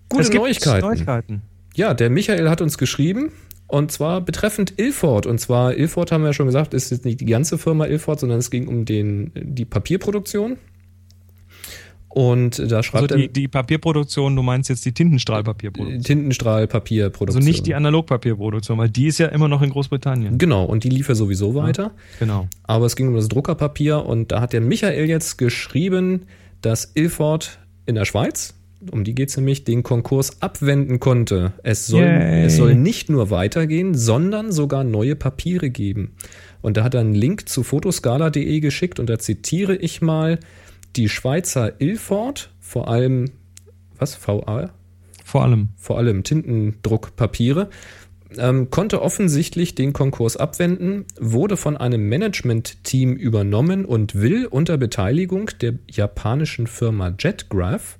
Gute Es Neuigkeiten. Neuigkeiten. Ja, der Michael hat uns geschrieben. Und zwar betreffend Ilford. Und zwar, Ilford haben wir ja schon gesagt, ist jetzt nicht die ganze Firma Ilford, sondern es ging um den, die Papierproduktion. Und da schreibt also die, die Papierproduktion, du meinst jetzt die Tintenstrahlpapierproduktion. Tintenstrahlpapierproduktion. Also nicht die Analogpapierproduktion, weil die ist ja immer noch in Großbritannien. Genau, und die lief ja sowieso weiter. Ja, genau. Aber es ging um das Druckerpapier und da hat der Michael jetzt geschrieben, dass Ilford in der Schweiz, um die geht es nämlich, den Konkurs abwenden konnte. Es soll, es soll nicht nur weitergehen, sondern sogar neue Papiere geben. Und da hat er einen Link zu fotoscala.de geschickt und da zitiere ich mal, die Schweizer Ilford, vor allem, was, VA? Vor allem. Vor allem Tintendruckpapiere, ähm, konnte offensichtlich den Konkurs abwenden, wurde von einem Management-Team übernommen und will unter Beteiligung der japanischen Firma JetGraph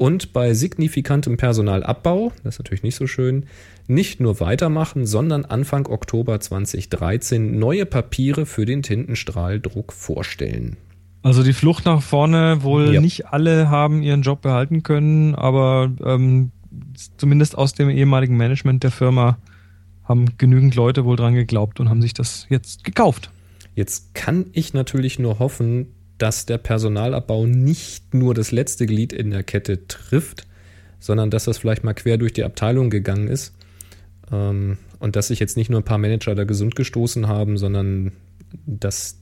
und bei signifikantem Personalabbau, das ist natürlich nicht so schön, nicht nur weitermachen, sondern Anfang Oktober 2013 neue Papiere für den Tintenstrahldruck vorstellen. Also die Flucht nach vorne, wohl ja. nicht alle haben ihren Job behalten können, aber ähm, zumindest aus dem ehemaligen Management der Firma haben genügend Leute wohl dran geglaubt und haben sich das jetzt gekauft. Jetzt kann ich natürlich nur hoffen, dass der Personalabbau nicht nur das letzte Glied in der Kette trifft, sondern dass das vielleicht mal quer durch die Abteilung gegangen ist ähm, und dass sich jetzt nicht nur ein paar Manager da gesund gestoßen haben, sondern dass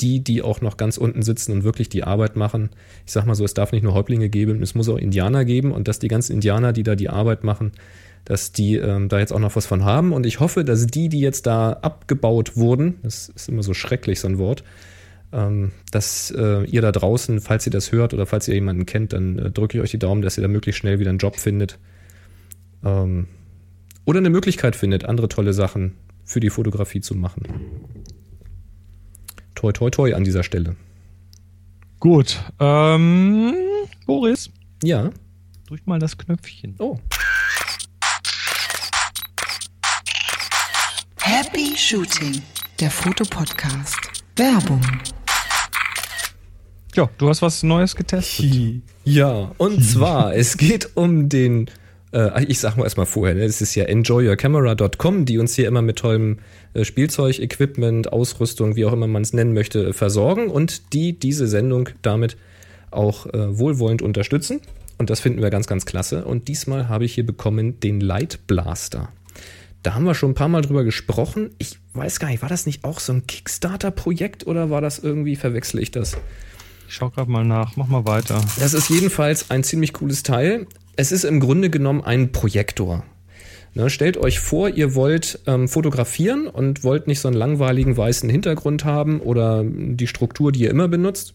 die, die auch noch ganz unten sitzen und wirklich die Arbeit machen. Ich sag mal so, es darf nicht nur Häuptlinge geben, es muss auch Indianer geben und dass die ganzen Indianer, die da die Arbeit machen, dass die ähm, da jetzt auch noch was von haben. Und ich hoffe, dass die, die jetzt da abgebaut wurden, das ist immer so schrecklich, so ein Wort, ähm, dass äh, ihr da draußen, falls ihr das hört oder falls ihr jemanden kennt, dann äh, drücke ich euch die Daumen, dass ihr da möglichst schnell wieder einen Job findet. Ähm, oder eine Möglichkeit findet, andere tolle Sachen für die Fotografie zu machen toi, toi, toi an dieser Stelle. Gut. Ähm, Boris? Ja. Drück mal das Knöpfchen. Oh. Happy Shooting, der Fotopodcast. Werbung. Ja, du hast was Neues getestet. Ja, und zwar, es geht um den äh, ich sag mal erstmal vorher, ne, das ist ja enjoyyourcamera.com, die uns hier immer mit tollem äh, Spielzeug, Equipment, Ausrüstung, wie auch immer man es nennen möchte, äh, versorgen und die diese Sendung damit auch äh, wohlwollend unterstützen. Und das finden wir ganz, ganz klasse. Und diesmal habe ich hier bekommen den Light Blaster. Da haben wir schon ein paar Mal drüber gesprochen. Ich weiß gar nicht, war das nicht auch so ein Kickstarter-Projekt oder war das irgendwie, verwechsel ich das? Ich schau gerade mal nach, mach mal weiter. Das ist jedenfalls ein ziemlich cooles Teil. Es ist im Grunde genommen ein Projektor. Ne, stellt euch vor, ihr wollt ähm, fotografieren und wollt nicht so einen langweiligen weißen Hintergrund haben oder die Struktur, die ihr immer benutzt,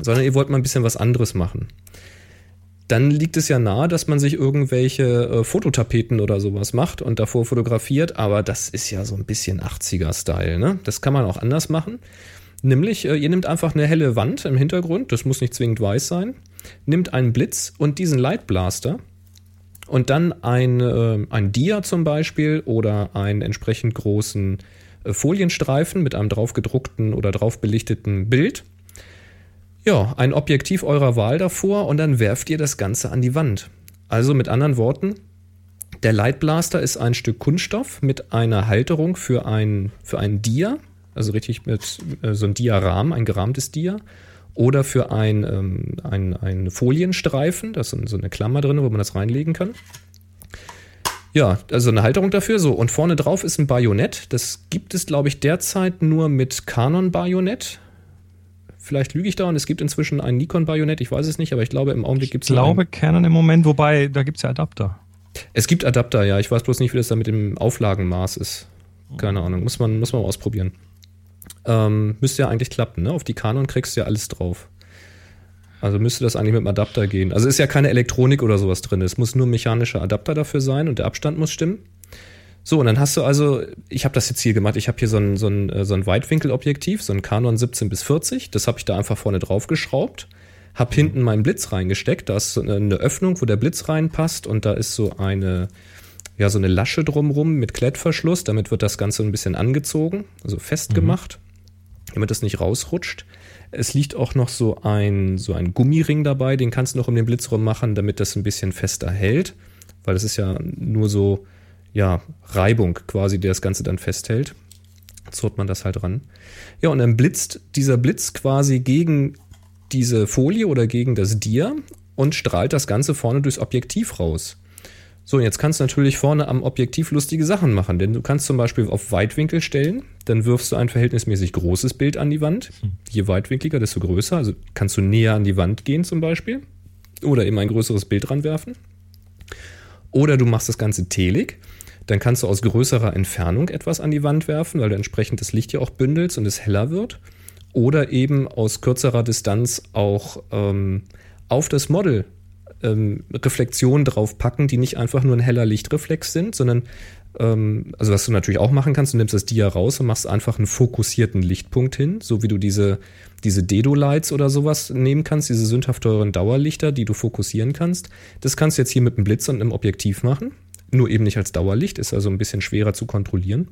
sondern ihr wollt mal ein bisschen was anderes machen. Dann liegt es ja nahe, dass man sich irgendwelche äh, Fototapeten oder sowas macht und davor fotografiert, aber das ist ja so ein bisschen 80er-Style. Ne? Das kann man auch anders machen. Nämlich, äh, ihr nehmt einfach eine helle Wand im Hintergrund, das muss nicht zwingend weiß sein, nimmt einen Blitz und diesen Lightblaster und dann ein, äh, ein Dia zum Beispiel oder einen entsprechend großen äh, Folienstreifen mit einem drauf gedruckten oder drauf belichteten Bild. Ja, ein Objektiv eurer Wahl davor und dann werft ihr das Ganze an die Wand. Also mit anderen Worten, der Lightblaster ist ein Stück Kunststoff mit einer Halterung für ein, für ein Dia, also richtig mit äh, so ein Diarahmen, ein gerahmtes Dia. Oder für ein, ähm, ein, ein Folienstreifen, da ist so eine Klammer drin, wo man das reinlegen kann. Ja, also eine Halterung dafür. So, und vorne drauf ist ein Bajonett. Das gibt es, glaube ich, derzeit nur mit Canon-Bajonett. Vielleicht lüge ich da und es gibt inzwischen ein Nikon-Bajonett, ich weiß es nicht, aber ich glaube, im Augenblick gibt es. Ich glaube, Canon im Moment, wobei, da gibt es ja Adapter. Es gibt Adapter, ja. Ich weiß bloß nicht, wie das da mit dem Auflagenmaß ist. Keine Ahnung. Muss man, muss man mal ausprobieren. Ähm, müsste ja eigentlich klappen, ne? Auf die Canon kriegst du ja alles drauf. Also müsste das eigentlich mit dem Adapter gehen. Also ist ja keine Elektronik oder sowas drin. Es muss nur ein mechanischer Adapter dafür sein und der Abstand muss stimmen. So, und dann hast du also, ich habe das jetzt hier gemacht, ich habe hier so ein, so, ein, äh, so ein Weitwinkelobjektiv, so ein Canon 17 bis 40, das habe ich da einfach vorne drauf geschraubt, habe hinten meinen Blitz reingesteckt, da ist eine Öffnung, wo der Blitz reinpasst und da ist so eine, ja, so eine Lasche drumrum mit Klettverschluss, damit wird das Ganze ein bisschen angezogen, also festgemacht. Mhm damit das nicht rausrutscht. Es liegt auch noch so ein, so ein Gummiring dabei, den kannst du noch um den Blitz rum machen, damit das ein bisschen fester hält, weil das ist ja nur so, ja, Reibung quasi, die das Ganze dann festhält. Zurrt man das halt ran. Ja, und dann blitzt dieser Blitz quasi gegen diese Folie oder gegen das Dia und strahlt das Ganze vorne durchs Objektiv raus. So, jetzt kannst du natürlich vorne am Objektiv lustige Sachen machen, denn du kannst zum Beispiel auf Weitwinkel stellen, dann wirfst du ein verhältnismäßig großes Bild an die Wand. Je weitwinkliger, desto größer. Also kannst du näher an die Wand gehen zum Beispiel oder eben ein größeres Bild dran werfen. Oder du machst das Ganze telig. Dann kannst du aus größerer Entfernung etwas an die Wand werfen, weil du entsprechend das Licht ja auch bündelst und es heller wird. Oder eben aus kürzerer Distanz auch ähm, auf das Model ähm, Reflexionen draufpacken, die nicht einfach nur ein heller Lichtreflex sind, sondern ähm, also was du natürlich auch machen kannst, du nimmst das Dia raus und machst einfach einen fokussierten Lichtpunkt hin, so wie du diese, diese Dedo-Lights oder sowas nehmen kannst, diese sündhaft teuren Dauerlichter, die du fokussieren kannst. Das kannst du jetzt hier mit einem Blitz und einem Objektiv machen. Nur eben nicht als Dauerlicht, ist also ein bisschen schwerer zu kontrollieren.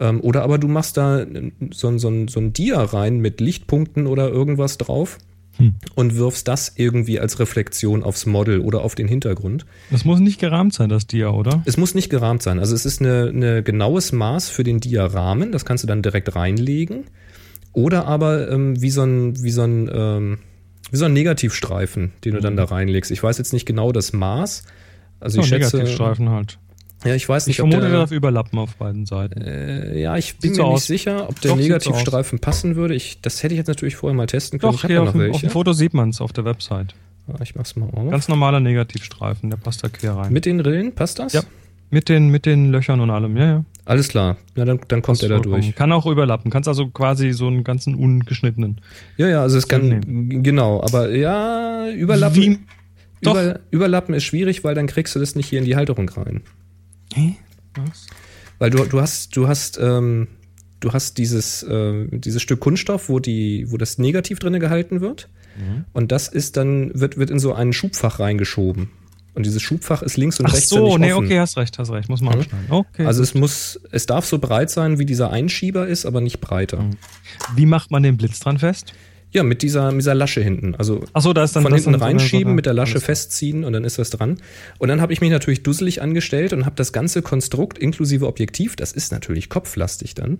Ähm, oder aber du machst da so, so, so ein Dia rein mit Lichtpunkten oder irgendwas drauf hm. und wirfst das irgendwie als Reflexion aufs Model oder auf den Hintergrund. Das muss nicht gerahmt sein, das Dia, oder? Es muss nicht gerahmt sein. Also es ist ein eine genaues Maß für den Dia-Rahmen. Das kannst du dann direkt reinlegen. Oder aber ähm, wie so ein, wie so ein, ähm, wie so ein Negativstreifen, den du dann da reinlegst. Ich weiß jetzt nicht genau das Maß. Also so, ich schätze. Negativstreifen halt. Ja, ich weiß nicht, ich vermute, der, darf überlappen auf beiden Seiten. Äh, ja, ich bin Sieht mir so nicht aus. sicher, ob der Doch, Negativstreifen so passen würde. Ich, das hätte ich jetzt natürlich vorher mal testen können. Doch, hier auf, dem, auf dem Foto sieht man es auf der Website. Ich mach's mal auf. Ganz normaler Negativstreifen, der passt da quer rein. Mit den Rillen, passt das? Ja. Mit den, mit den Löchern und allem, ja, ja. Alles klar. Ja, dann, dann kommt er da durch. Kann auch überlappen. Kannst also quasi so einen ganzen ungeschnittenen. Ja, ja, also es kann, nehmen. genau, aber ja, überlappen. Wie? Über, überlappen ist schwierig, weil dann kriegst du das nicht hier in die Halterung rein. Hä? Was? Weil du, du hast, du hast, ähm, du hast dieses, äh, dieses Stück Kunststoff, wo die, wo das Negativ drinne gehalten wird. Mhm. Und das ist dann, wird, wird in so ein Schubfach reingeschoben. Und dieses Schubfach ist links und Ach rechts. Ach so, nee, okay, hast recht, hast recht, muss man mhm. Okay. Also gut. es muss, es darf so breit sein, wie dieser Einschieber ist, aber nicht breiter. Mhm. Wie macht man den Blitz dran fest? Ja, mit dieser, mit dieser Lasche hinten. Also Ach so, da ist dann von hinten reinschieben, so mit der Lasche festziehen und dann ist das dran. Und dann habe ich mich natürlich dusselig angestellt und habe das ganze Konstrukt inklusive Objektiv, das ist natürlich kopflastig dann,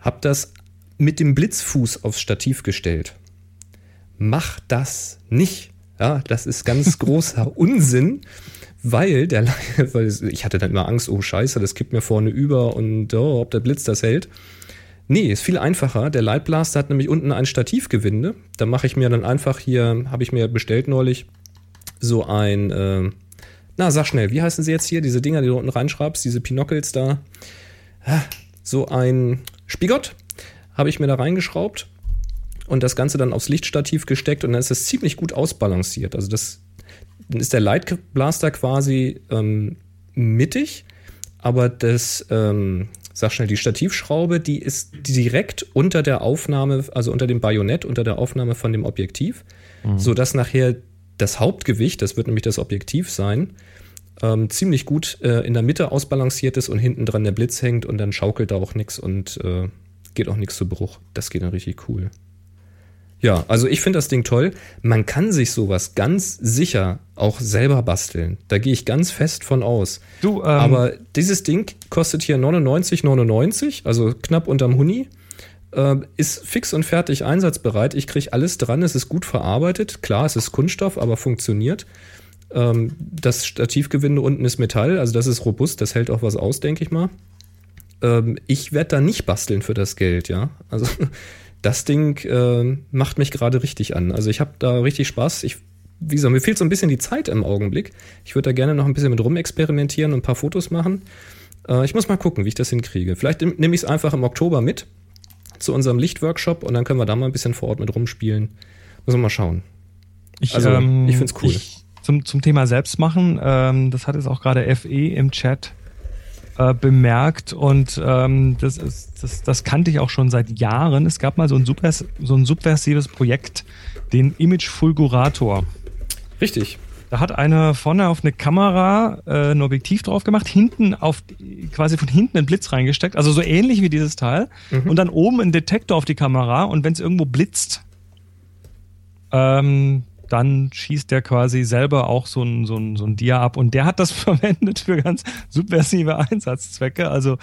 habe das mit dem Blitzfuß aufs Stativ gestellt. Mach das nicht. Ja, das ist ganz großer Unsinn, weil der, weil ich hatte dann immer Angst, oh Scheiße, das kippt mir vorne über und oh, ob der Blitz das hält. Nee, ist viel einfacher. Der Lightblaster hat nämlich unten ein Stativgewinde. Da mache ich mir dann einfach hier, habe ich mir bestellt neulich, so ein, äh, na sag schnell, wie heißen sie jetzt hier, diese Dinger, die du unten reinschraubst, diese Pinockels da. So ein Spigott habe ich mir da reingeschraubt und das Ganze dann aufs Lichtstativ gesteckt und dann ist das ziemlich gut ausbalanciert. Also das dann ist der Lightblaster quasi ähm, mittig, aber das ähm, sag schnell, die Stativschraube, die ist direkt unter der Aufnahme, also unter dem Bajonett, unter der Aufnahme von dem Objektiv, mhm. sodass nachher das Hauptgewicht, das wird nämlich das Objektiv sein, ähm, ziemlich gut äh, in der Mitte ausbalanciert ist und hinten dran der Blitz hängt und dann schaukelt da auch nichts und äh, geht auch nichts zu Bruch. Das geht dann richtig cool. Ja, also ich finde das Ding toll. Man kann sich sowas ganz sicher auch selber basteln. Da gehe ich ganz fest von aus. Du, ähm, Aber dieses Ding kostet hier 99,99, also knapp unterm Huni. Äh, ist fix und fertig einsatzbereit. Ich kriege alles dran. Es ist gut verarbeitet. Klar, es ist Kunststoff, aber funktioniert. Ähm, das Stativgewinde unten ist Metall, also das ist robust. Das hält auch was aus, denke ich mal. Ähm, ich werde da nicht basteln für das Geld, ja. Also das Ding äh, macht mich gerade richtig an. Also ich habe da richtig Spaß. Ich, wie gesagt, mir fehlt so ein bisschen die Zeit im Augenblick. Ich würde da gerne noch ein bisschen mit rumexperimentieren und ein paar Fotos machen. Äh, ich muss mal gucken, wie ich das hinkriege. Vielleicht nehme ich es einfach im Oktober mit zu unserem Lichtworkshop und dann können wir da mal ein bisschen vor Ort mit rumspielen. Müssen wir mal schauen. Ich, also, ähm, ich finde es cool. Ich, zum, zum Thema Selbstmachen, ähm, das hat jetzt auch gerade FE im Chat äh, bemerkt und ähm, das, ist, das, das kannte ich auch schon seit Jahren. Es gab mal so ein, super, so ein subversives Projekt, den Image Fulgurator. Richtig. Da hat einer vorne auf eine Kamera äh, ein Objektiv drauf gemacht, hinten auf quasi von hinten einen Blitz reingesteckt, also so ähnlich wie dieses Teil, mhm. und dann oben einen Detektor auf die Kamera und wenn es irgendwo blitzt, ähm, dann schießt der quasi selber auch so ein, so ein, so ein Dia ab. Und der hat das verwendet für ganz subversive Einsatzzwecke. Also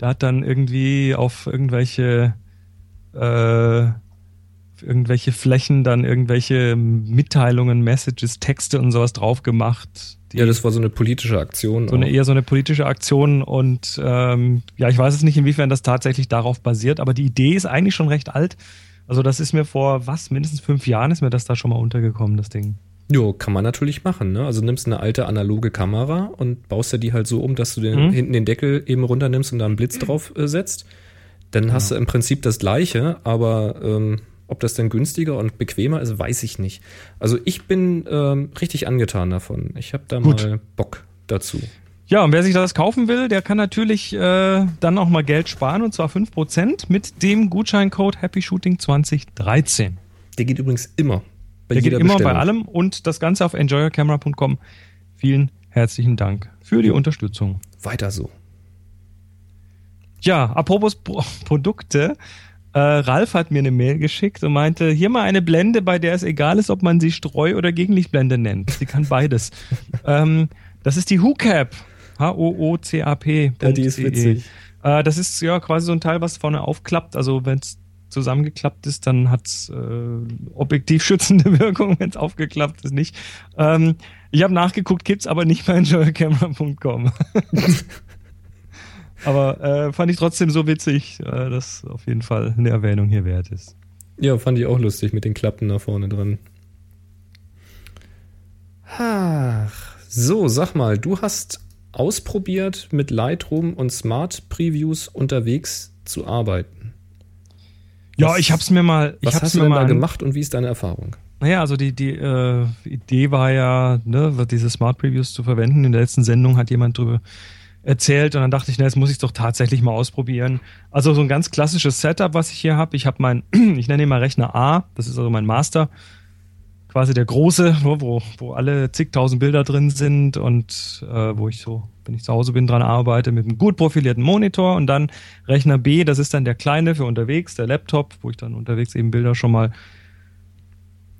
der hat dann irgendwie auf irgendwelche äh, irgendwelche Flächen dann irgendwelche Mitteilungen, Messages, Texte und sowas drauf gemacht. Ja, das war so eine politische Aktion. So eine, eher so eine politische Aktion und ähm, ja, ich weiß es nicht, inwiefern das tatsächlich darauf basiert, aber die Idee ist eigentlich schon recht alt. Also das ist mir vor was, mindestens fünf Jahren ist mir das da schon mal untergekommen, das Ding. Jo, kann man natürlich machen. Ne? Also nimmst eine alte analoge Kamera und baust ja die halt so um, dass du den, mhm. hinten den Deckel eben runternimmst und da einen Blitz drauf äh, setzt. Dann genau. hast du im Prinzip das gleiche, aber ähm, ob das denn günstiger und bequemer ist, weiß ich nicht. Also ich bin ähm, richtig angetan davon. Ich habe da Gut. mal Bock dazu. Ja, und wer sich das kaufen will, der kann natürlich äh, dann auch mal Geld sparen und zwar 5% mit dem Gutscheincode Happy Shooting 2013. Der geht übrigens immer. Bei Der geht immer Bestellung. bei allem und das Ganze auf enjoyercamera.com. Vielen herzlichen Dank für die Unterstützung. Weiter so. Ja, apropos Pro Produkte. Äh, Ralf hat mir eine Mail geschickt und meinte, hier mal eine Blende, bei der es egal ist, ob man sie Streu- oder Gegenlichtblende nennt. Sie kann beides. ähm, das ist die HooCap. H-O-O-C-A-P. Ja, die ist e. witzig. Äh, das ist ja quasi so ein Teil, was vorne aufklappt. Also wenn es zusammengeklappt ist, dann hat es äh, objektiv schützende Wirkung, wenn es aufgeklappt ist, nicht. Ähm, ich habe nachgeguckt, gibt's aber nicht bei enjoycamera.com. aber äh, fand ich trotzdem so witzig, äh, dass auf jeden Fall eine Erwähnung hier wert ist. Ja, fand ich auch lustig mit den Klappen da vorne dran. Ach, so, sag mal, du hast ausprobiert, mit Lightroom und Smart Previews unterwegs zu arbeiten. Ja, was, ich hab's mir mal. Ich was hab's hast du denn mal da gemacht und wie ist deine Erfahrung? Naja, also die, die äh, Idee war ja, ne, diese Smart Previews zu verwenden. In der letzten Sendung hat jemand drüber erzählt und dann dachte ich, na, jetzt muss ich doch tatsächlich mal ausprobieren. Also so ein ganz klassisches Setup, was ich hier habe. Ich habe mein, ich nenne ihn mal Rechner A, das ist also mein Master quasi der große, wo, wo alle zigtausend Bilder drin sind und äh, wo ich so, wenn ich zu Hause bin, dran arbeite, mit einem gut profilierten Monitor und dann Rechner B, das ist dann der kleine für unterwegs, der Laptop, wo ich dann unterwegs eben Bilder schon mal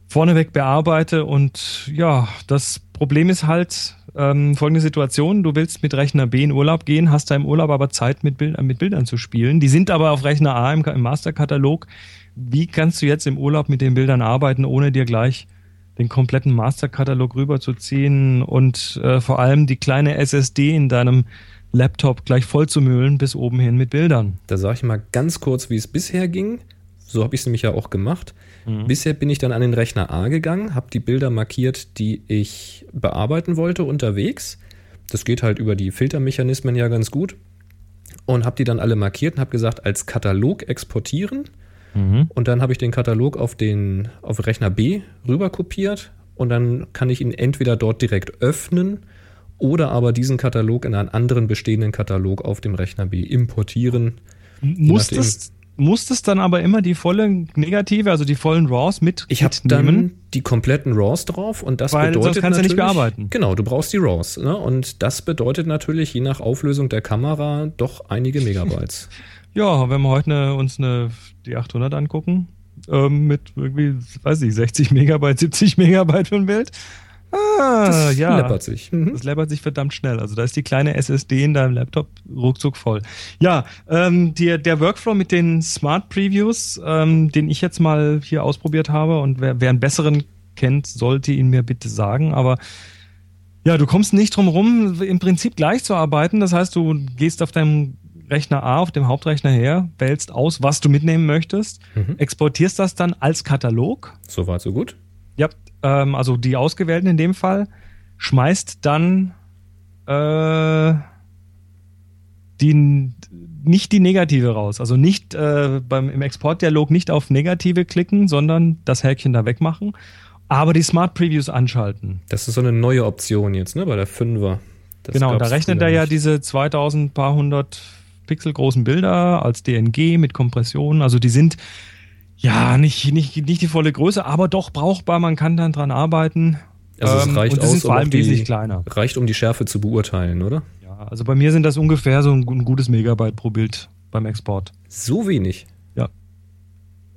vorneweg bearbeite und ja, das Problem ist halt ähm, folgende Situation, du willst mit Rechner B in Urlaub gehen, hast da im Urlaub aber Zeit mit, Bild, mit Bildern zu spielen, die sind aber auf Rechner A im, im Masterkatalog. Wie kannst du jetzt im Urlaub mit den Bildern arbeiten, ohne dir gleich den kompletten Masterkatalog rüberzuziehen und äh, vor allem die kleine SSD in deinem Laptop gleich voll zu müllen bis oben hin mit Bildern. Da sage ich mal ganz kurz, wie es bisher ging. So habe ich es nämlich ja auch gemacht. Mhm. Bisher bin ich dann an den Rechner A gegangen, habe die Bilder markiert, die ich bearbeiten wollte unterwegs. Das geht halt über die Filtermechanismen ja ganz gut. Und habe die dann alle markiert und habe gesagt, als Katalog exportieren Mhm. Und dann habe ich den Katalog auf den auf Rechner B rüber kopiert und dann kann ich ihn entweder dort direkt öffnen oder aber diesen Katalog in einen anderen bestehenden Katalog auf dem Rechner B importieren. Musstest, musstest dann aber immer die volle Negative, also die vollen RAWs mit Ich habe dann die kompletten RAWs drauf und das Weil bedeutet sonst kannst natürlich, du nicht bearbeiten. Genau, du brauchst die RAWs. Ne? Und das bedeutet natürlich je nach Auflösung der Kamera doch einige Megabytes. Ja, wenn wir heute eine, uns eine D800 angucken, ähm, mit irgendwie, weiß ich, 60 Megabyte, 70 Megabyte für ein Bild. Ah, das ja. läppert sich. Mhm. Das läppert sich verdammt schnell. Also da ist die kleine SSD in deinem Laptop ruckzuck voll. Ja, ähm, die, der Workflow mit den Smart Previews, ähm, den ich jetzt mal hier ausprobiert habe und wer, wer einen besseren kennt, sollte ihn mir bitte sagen. Aber ja, du kommst nicht drum rum, im Prinzip gleich zu arbeiten. Das heißt, du gehst auf deinem Rechner A auf dem Hauptrechner her, wählst aus, was du mitnehmen möchtest, mhm. exportierst das dann als Katalog. So weit, so gut. Ja, ähm, also die ausgewählten in dem Fall, schmeißt dann äh, die, nicht die negative raus. Also nicht äh, beim, im Exportdialog nicht auf negative klicken, sondern das Häkchen da wegmachen, aber die Smart Previews anschalten. Das ist so eine neue Option jetzt, ne, bei der 5er. Das genau, da rechnet er ja diese 2000 paar hundert pixelgroßen Bilder als DNG mit Kompression. Also die sind ja nicht, nicht, nicht die volle Größe, aber doch brauchbar. Man kann dann dran arbeiten. Also es ähm, reicht und aus, sind vor allem um die, wesentlich kleiner. Reicht, um die Schärfe zu beurteilen, oder? Ja, also bei mir sind das ungefähr so ein, ein gutes Megabyte pro Bild beim Export. So wenig? Ja.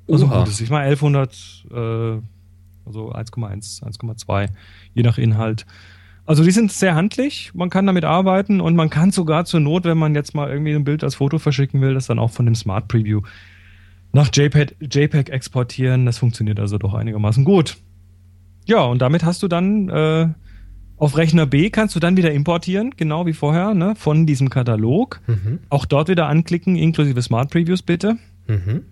Also Oha. gutes. Ich meine 1100, äh, also 1,1, 1,2, je nach Inhalt. Also die sind sehr handlich, man kann damit arbeiten und man kann sogar zur Not, wenn man jetzt mal irgendwie ein Bild als Foto verschicken will, das dann auch von dem Smart Preview nach JPEG, JPEG exportieren. Das funktioniert also doch einigermaßen gut. Ja, und damit hast du dann äh, auf Rechner B kannst du dann wieder importieren, genau wie vorher, ne, von diesem Katalog. Mhm. Auch dort wieder anklicken, inklusive Smart Previews bitte. Mhm.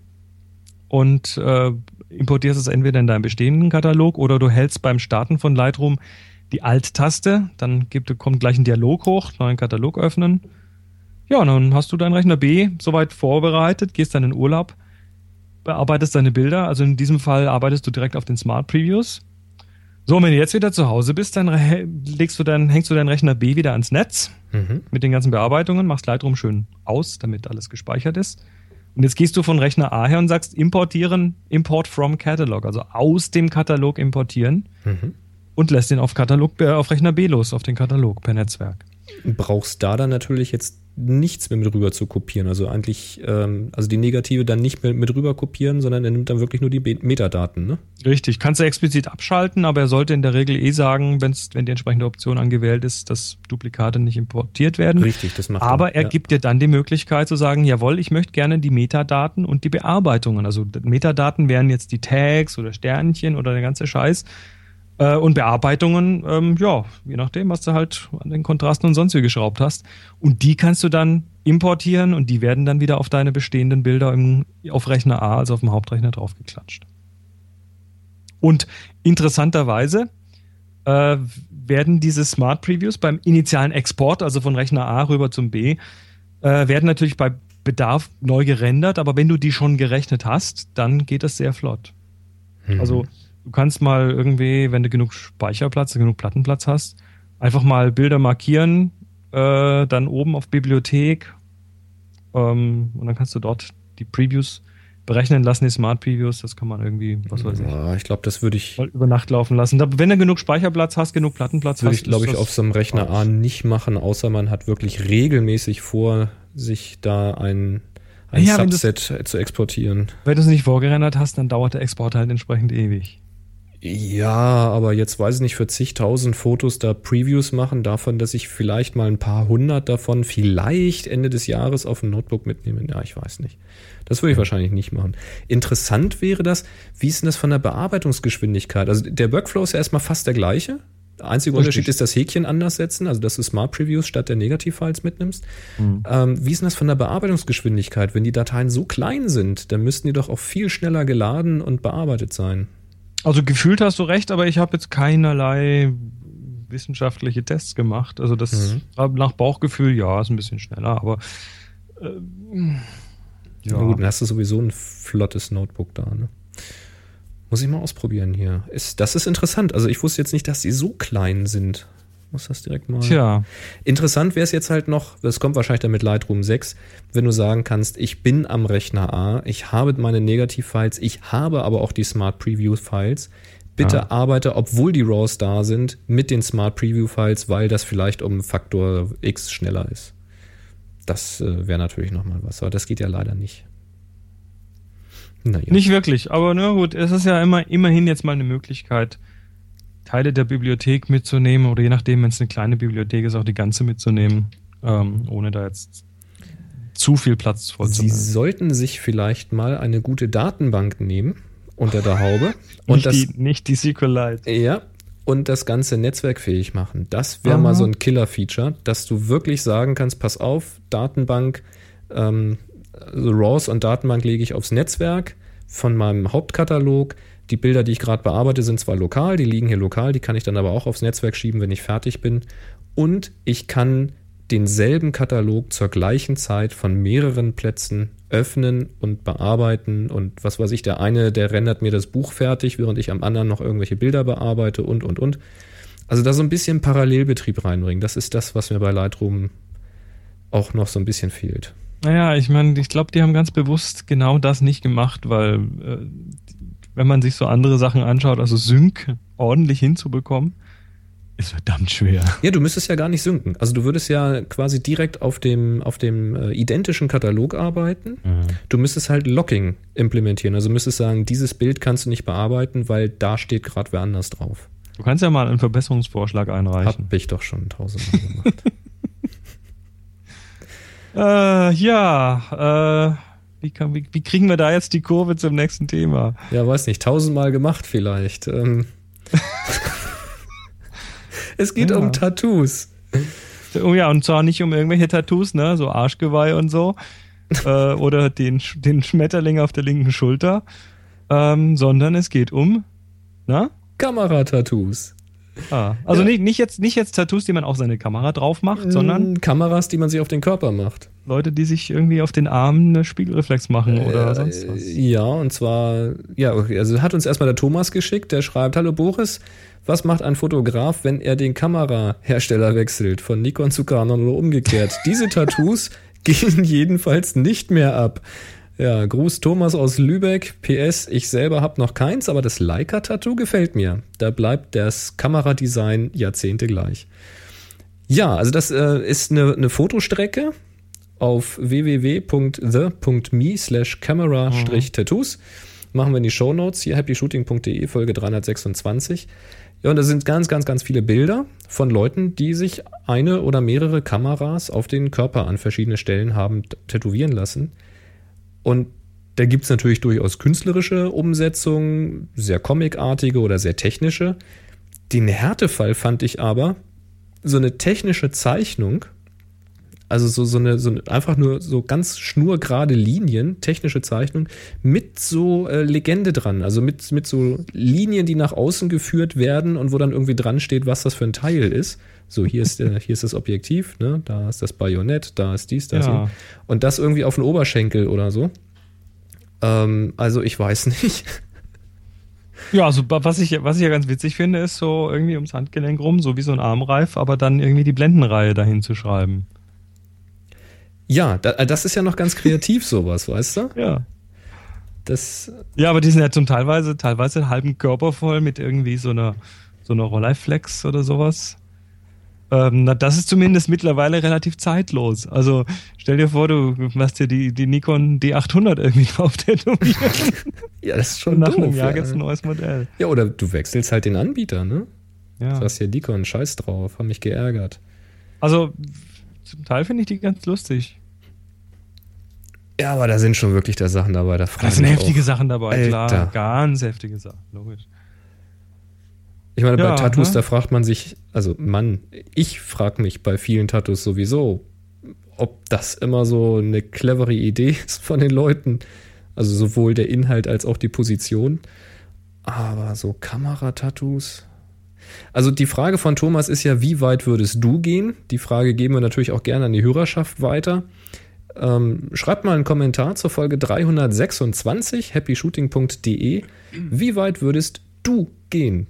Und äh, importierst es entweder in deinen bestehenden Katalog oder du hältst beim Starten von Lightroom die Alt-Taste, dann gibt, kommt gleich ein Dialog hoch, neuen Katalog öffnen. Ja, und dann hast du deinen Rechner B soweit vorbereitet, gehst dann in Urlaub, bearbeitest deine Bilder. Also in diesem Fall arbeitest du direkt auf den Smart Previews. So, und wenn du jetzt wieder zu Hause bist, dann legst du dann, hängst du deinen Rechner B wieder ans Netz Mhm. mit den ganzen Bearbeitungen, machst Lightroom schön aus, damit alles gespeichert ist. Und jetzt gehst du von Rechner A her und sagst importieren, import from Catalog, also aus dem Katalog importieren Mhm. Und lässt den auf Katalog, äh, auf Rechner B los, auf den Katalog per Netzwerk. Brauchst da dann natürlich jetzt nichts mehr mit rüber zu kopieren. Also eigentlich, ähm, also die Negative dann nicht mehr mit rüber kopieren, sondern er nimmt dann wirklich nur die Be- Metadaten, ne? Richtig, kannst du explizit abschalten, aber er sollte in der Regel eh sagen, wenn's, wenn die entsprechende Option angewählt ist, dass Duplikate nicht importiert werden. Richtig, das macht Aber er ja. gibt dir dann die Möglichkeit zu sagen, jawohl, ich möchte gerne die Metadaten und die Bearbeitungen. Also Metadaten wären jetzt die Tags oder Sternchen oder der ganze Scheiß. Äh, Und Bearbeitungen, ähm, ja, je nachdem, was du halt an den Kontrasten und sonst wie geschraubt hast. Und die kannst du dann importieren und die werden dann wieder auf deine bestehenden Bilder im, auf Rechner A, also auf dem Hauptrechner draufgeklatscht. Und interessanterweise äh, werden diese Smart Previews beim initialen Export, also von Rechner A rüber zum B, äh, werden natürlich bei Bedarf neu gerendert, aber wenn du die schon gerechnet hast, dann geht das sehr flott. Mhm. Also du kannst mal irgendwie, wenn du genug Speicherplatz, genug Plattenplatz hast, einfach mal Bilder markieren, äh, dann oben auf Bibliothek ähm, und dann kannst du dort die Previews berechnen lassen, die Smart Previews, das kann man irgendwie, was weiß ich, Ja, ich glaube, das würde ich, über Nacht laufen lassen. Da, wenn du genug Speicherplatz hast, genug Plattenplatz würde hast, ich glaube ich, auf so einem Rechner A nicht machen, außer man hat wirklich regelmäßig vor, sich da ein, ein Ja, Subset zu exportieren. Wenn du es nicht vorgerendert hast, dann dauert der Export halt entsprechend ewig. Ja, aber jetzt weiß ich nicht, für zigtausend Fotos da Previews machen, davon, dass ich vielleicht mal ein paar hundert davon vielleicht Ende des Jahres auf ein Notebook mitnehme. Ja, ich weiß nicht. Das würde ich wahrscheinlich nicht machen. Interessant wäre das, wie ist denn das von der Bearbeitungsgeschwindigkeit? Also der Workflow ist ja erstmal fast der gleiche. Der einzige Richtig. Unterschied ist das Häkchen anders setzen, also dass du Smart Previews statt der Negativfiles mitnimmst. Ähm, wie ist denn das von der Bearbeitungsgeschwindigkeit? Wenn die Dateien so klein sind, dann müssten die doch auch viel schneller geladen und bearbeitet sein. Also gefühlt hast du recht, aber ich habe jetzt keinerlei wissenschaftliche Tests gemacht. Also das nach Bauchgefühl, ja, ist ein bisschen schneller, aber äh, Ja. gut, dann hast du sowieso ein flottes Notebook da, ne? Muss ich mal ausprobieren hier. Ist, das ist interessant. Also ich wusste jetzt nicht, dass die so klein sind. Muss das direkt mal. Tja, Interessant wäre es jetzt halt noch, das kommt wahrscheinlich dann mit Lightroom 6, wenn du sagen kannst, ich bin am Rechner A, ich habe meine Negativfiles, ich habe aber auch die Smart Preview Files. Bitte Ja. arbeite, obwohl die RAWs da sind, mit den Smart Preview Files, weil das vielleicht um Faktor X schneller ist. Das äh, wäre natürlich nochmal was, aber das geht ja leider nicht. Naja. nicht wirklich, aber na gut, es ist ja immer immerhin jetzt mal eine Möglichkeit, Teile der Bibliothek mitzunehmen oder je nachdem, wenn es eine kleine Bibliothek ist, auch die ganze mitzunehmen, ähm, ohne da jetzt zu viel Platz Sie vorzunehmen. sollten sich vielleicht mal eine gute Datenbank nehmen unter der Haube und Nicht das die, nicht die SQLite. Ja, und das Ganze netzwerkfähig machen. Das wäre mal so ein Killer-Feature, dass du wirklich sagen kannst, pass auf, Datenbank, ähm, also RAWs und Datenbank lege ich aufs Netzwerk von meinem Hauptkatalog. Die Bilder, die ich gerade bearbeite, sind zwar lokal, die liegen hier lokal, die kann ich dann aber auch aufs Netzwerk schieben, wenn ich fertig bin. Und ich kann denselben Katalog zur gleichen Zeit von mehreren Plätzen öffnen und bearbeiten und was weiß ich, der eine, der rendert mir das Buch fertig, während ich am anderen noch irgendwelche Bilder bearbeite und, und, und. Also da so ein bisschen Parallelbetrieb reinbringen, das ist das, was mir bei Lightroom auch noch so ein bisschen fehlt. Naja, ich meine, ich glaube, die haben ganz bewusst genau das nicht gemacht, weil äh, wenn man sich so andere Sachen anschaut, also Sync ordentlich hinzubekommen, ist verdammt schwer. Ja, du müsstest ja gar nicht synken. Also du würdest ja quasi direkt auf dem, auf dem äh, identischen Katalog arbeiten. Du müsstest halt Locking implementieren. Also müsstest sagen, dieses Bild kannst du nicht bearbeiten, weil da steht gerade wer anders drauf. Du kannst ja mal einen Verbesserungsvorschlag einreichen. Hab ich doch schon tausendmal gemacht. Äh, ja, äh, Wie, kann, wie, wie kriegen wir da jetzt die Kurve zum nächsten Thema? Ja, weiß nicht, tausendmal gemacht vielleicht. Ähm. es geht Ja. um Tattoos. Oh ja, und zwar nicht um irgendwelche Tattoos, ne, so Arschgeweih und so, äh, oder den, den Schmetterling auf der linken Schulter, ähm, sondern es geht um, na? Kameratattoos. Ah, also Ja. nicht, nicht, jetzt, nicht jetzt Tattoos, die man auf seine Kamera drauf macht, sondern Kameras, die man sich auf den Körper macht. Leute, die sich irgendwie auf den Armen eine Spiegelreflex machen oder Äh, sonst was. Ja, und zwar, ja, okay, also hat uns erstmal der Thomas geschickt, der schreibt, hallo Boris, was macht ein Fotograf, wenn er den Kamerahersteller wechselt, von Nikon zu Canon oder umgekehrt? Diese Tattoos gehen jedenfalls nicht mehr ab. Ja, Gruß Thomas aus Lübeck. PS, ich selber habe noch keins, aber das Leica-Tattoo gefällt mir. Da bleibt das Kameradesign Jahrzehnte gleich. Ja, also das äh, ist eine, eine Fotostrecke auf www.the.me slash camera-tattoos. Machen wir in die Shownotes hier happyshooting.de Folge 326. Ja, und da sind ganz, ganz, ganz viele Bilder von Leuten, die sich eine oder mehrere Kameras auf den Körper an verschiedene Stellen haben tätowieren lassen. Und da gibt's natürlich durchaus künstlerische Umsetzungen, sehr comicartige oder sehr technische. Den Härtefall fand ich aber so eine technische Zeichnung, also so, so, eine, so eine, einfach nur so ganz schnurgerade Linien, technische Zeichnung, mit so äh, Legende dran, also mit, mit so Linien, die nach außen geführt werden und wo dann irgendwie dran steht, was das für ein Teil ist. So, hier ist, äh, hier ist das Objektiv, ne? da ist das Bajonett, da ist dies, das. Ja. Und das irgendwie auf den Oberschenkel oder so. Ähm, also ich weiß nicht. Ja, also was ich, was ich ja ganz witzig finde, ist so irgendwie ums Handgelenk rum, so wie so ein Armreif, aber dann irgendwie die Blendenreihe dahin zu schreiben. Ja, äh, das ist ja noch ganz kreativ sowas, weißt du? Ja. Das, Ja, aber die sind ja zum teilweise, teilweise halben Körper voll mit irgendwie so einer, so einer Rolleiflex oder sowas. Ähm, na, das ist zumindest mittlerweile relativ zeitlos. Also stell dir vor, du machst dir die, die Nikon D800 irgendwie drauf tätowieren. ja, das ist Und schon nach doof. einem Jahr ja. gibt's ein neues Modell. ja, oder du wechselst halt den Anbieter, ne? Ja. Sagst hier Nikon, scheiß drauf, haben mich geärgert. Also zum Teil finde ich die ganz lustig. Ja, aber da sind schon wirklich da Sachen dabei. Da Da sind heftige auch. Sachen dabei, klar. Alter. Ganz heftige Sachen, logisch. Ich meine, Ja, bei Tattoos, ne? da fragt man sich, also Mann, ich frage mich bei vielen Tattoos sowieso, ob das immer so eine clevere Idee ist von den Leuten. Also sowohl der Inhalt als auch die Position. Aber so Kameratattoos. Also die Frage von Thomas ist ja, wie weit würdest du gehen? Die Frage geben wir natürlich auch gerne an die Hörerschaft weiter. Ähm, schreibt mal einen Kommentar zur Folge 326, happyshooting.de. Wie weit würdest du gehen?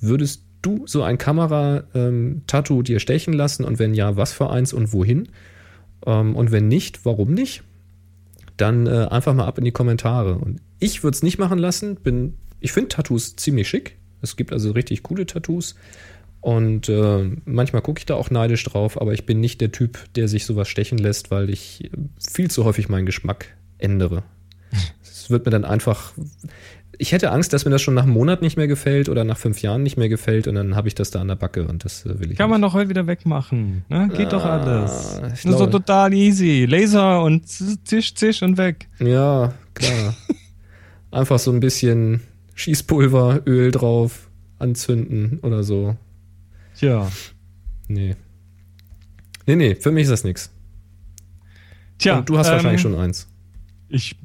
Würdest du so ein Kamera-Tattoo dir stechen lassen? Und wenn ja, was für eins und wohin? Ähm, und wenn nicht, warum nicht? Dann äh, einfach mal ab in die Kommentare. Und ich würde es nicht machen lassen. Bin, ich finde Tattoos ziemlich schick. Es gibt also richtig coole Tattoos. Und äh, manchmal gucke ich da auch neidisch drauf, aber ich bin nicht der Typ, der sich sowas stechen lässt, weil ich äh, viel zu häufig meinen Geschmack ändere. Es wird mir dann einfach. Ich hätte Angst, dass mir das schon nach einem Monat nicht mehr gefällt oder nach fünf Jahren nicht mehr gefällt und dann habe ich das da an der Backe und das äh, will ich Kann man nicht. doch heute wieder wegmachen. Ne? Geht doch Ah, alles. ich Das ist doch glaube- total easy. Laser und zisch, zisch und weg. Ja, klar. Einfach so ein bisschen Schießpulver, Öl drauf, anzünden oder so. Tja. Nee. Nee, nee, für mich ist das nichts. Tja. Und du hast ähm, wahrscheinlich schon eins. Ich,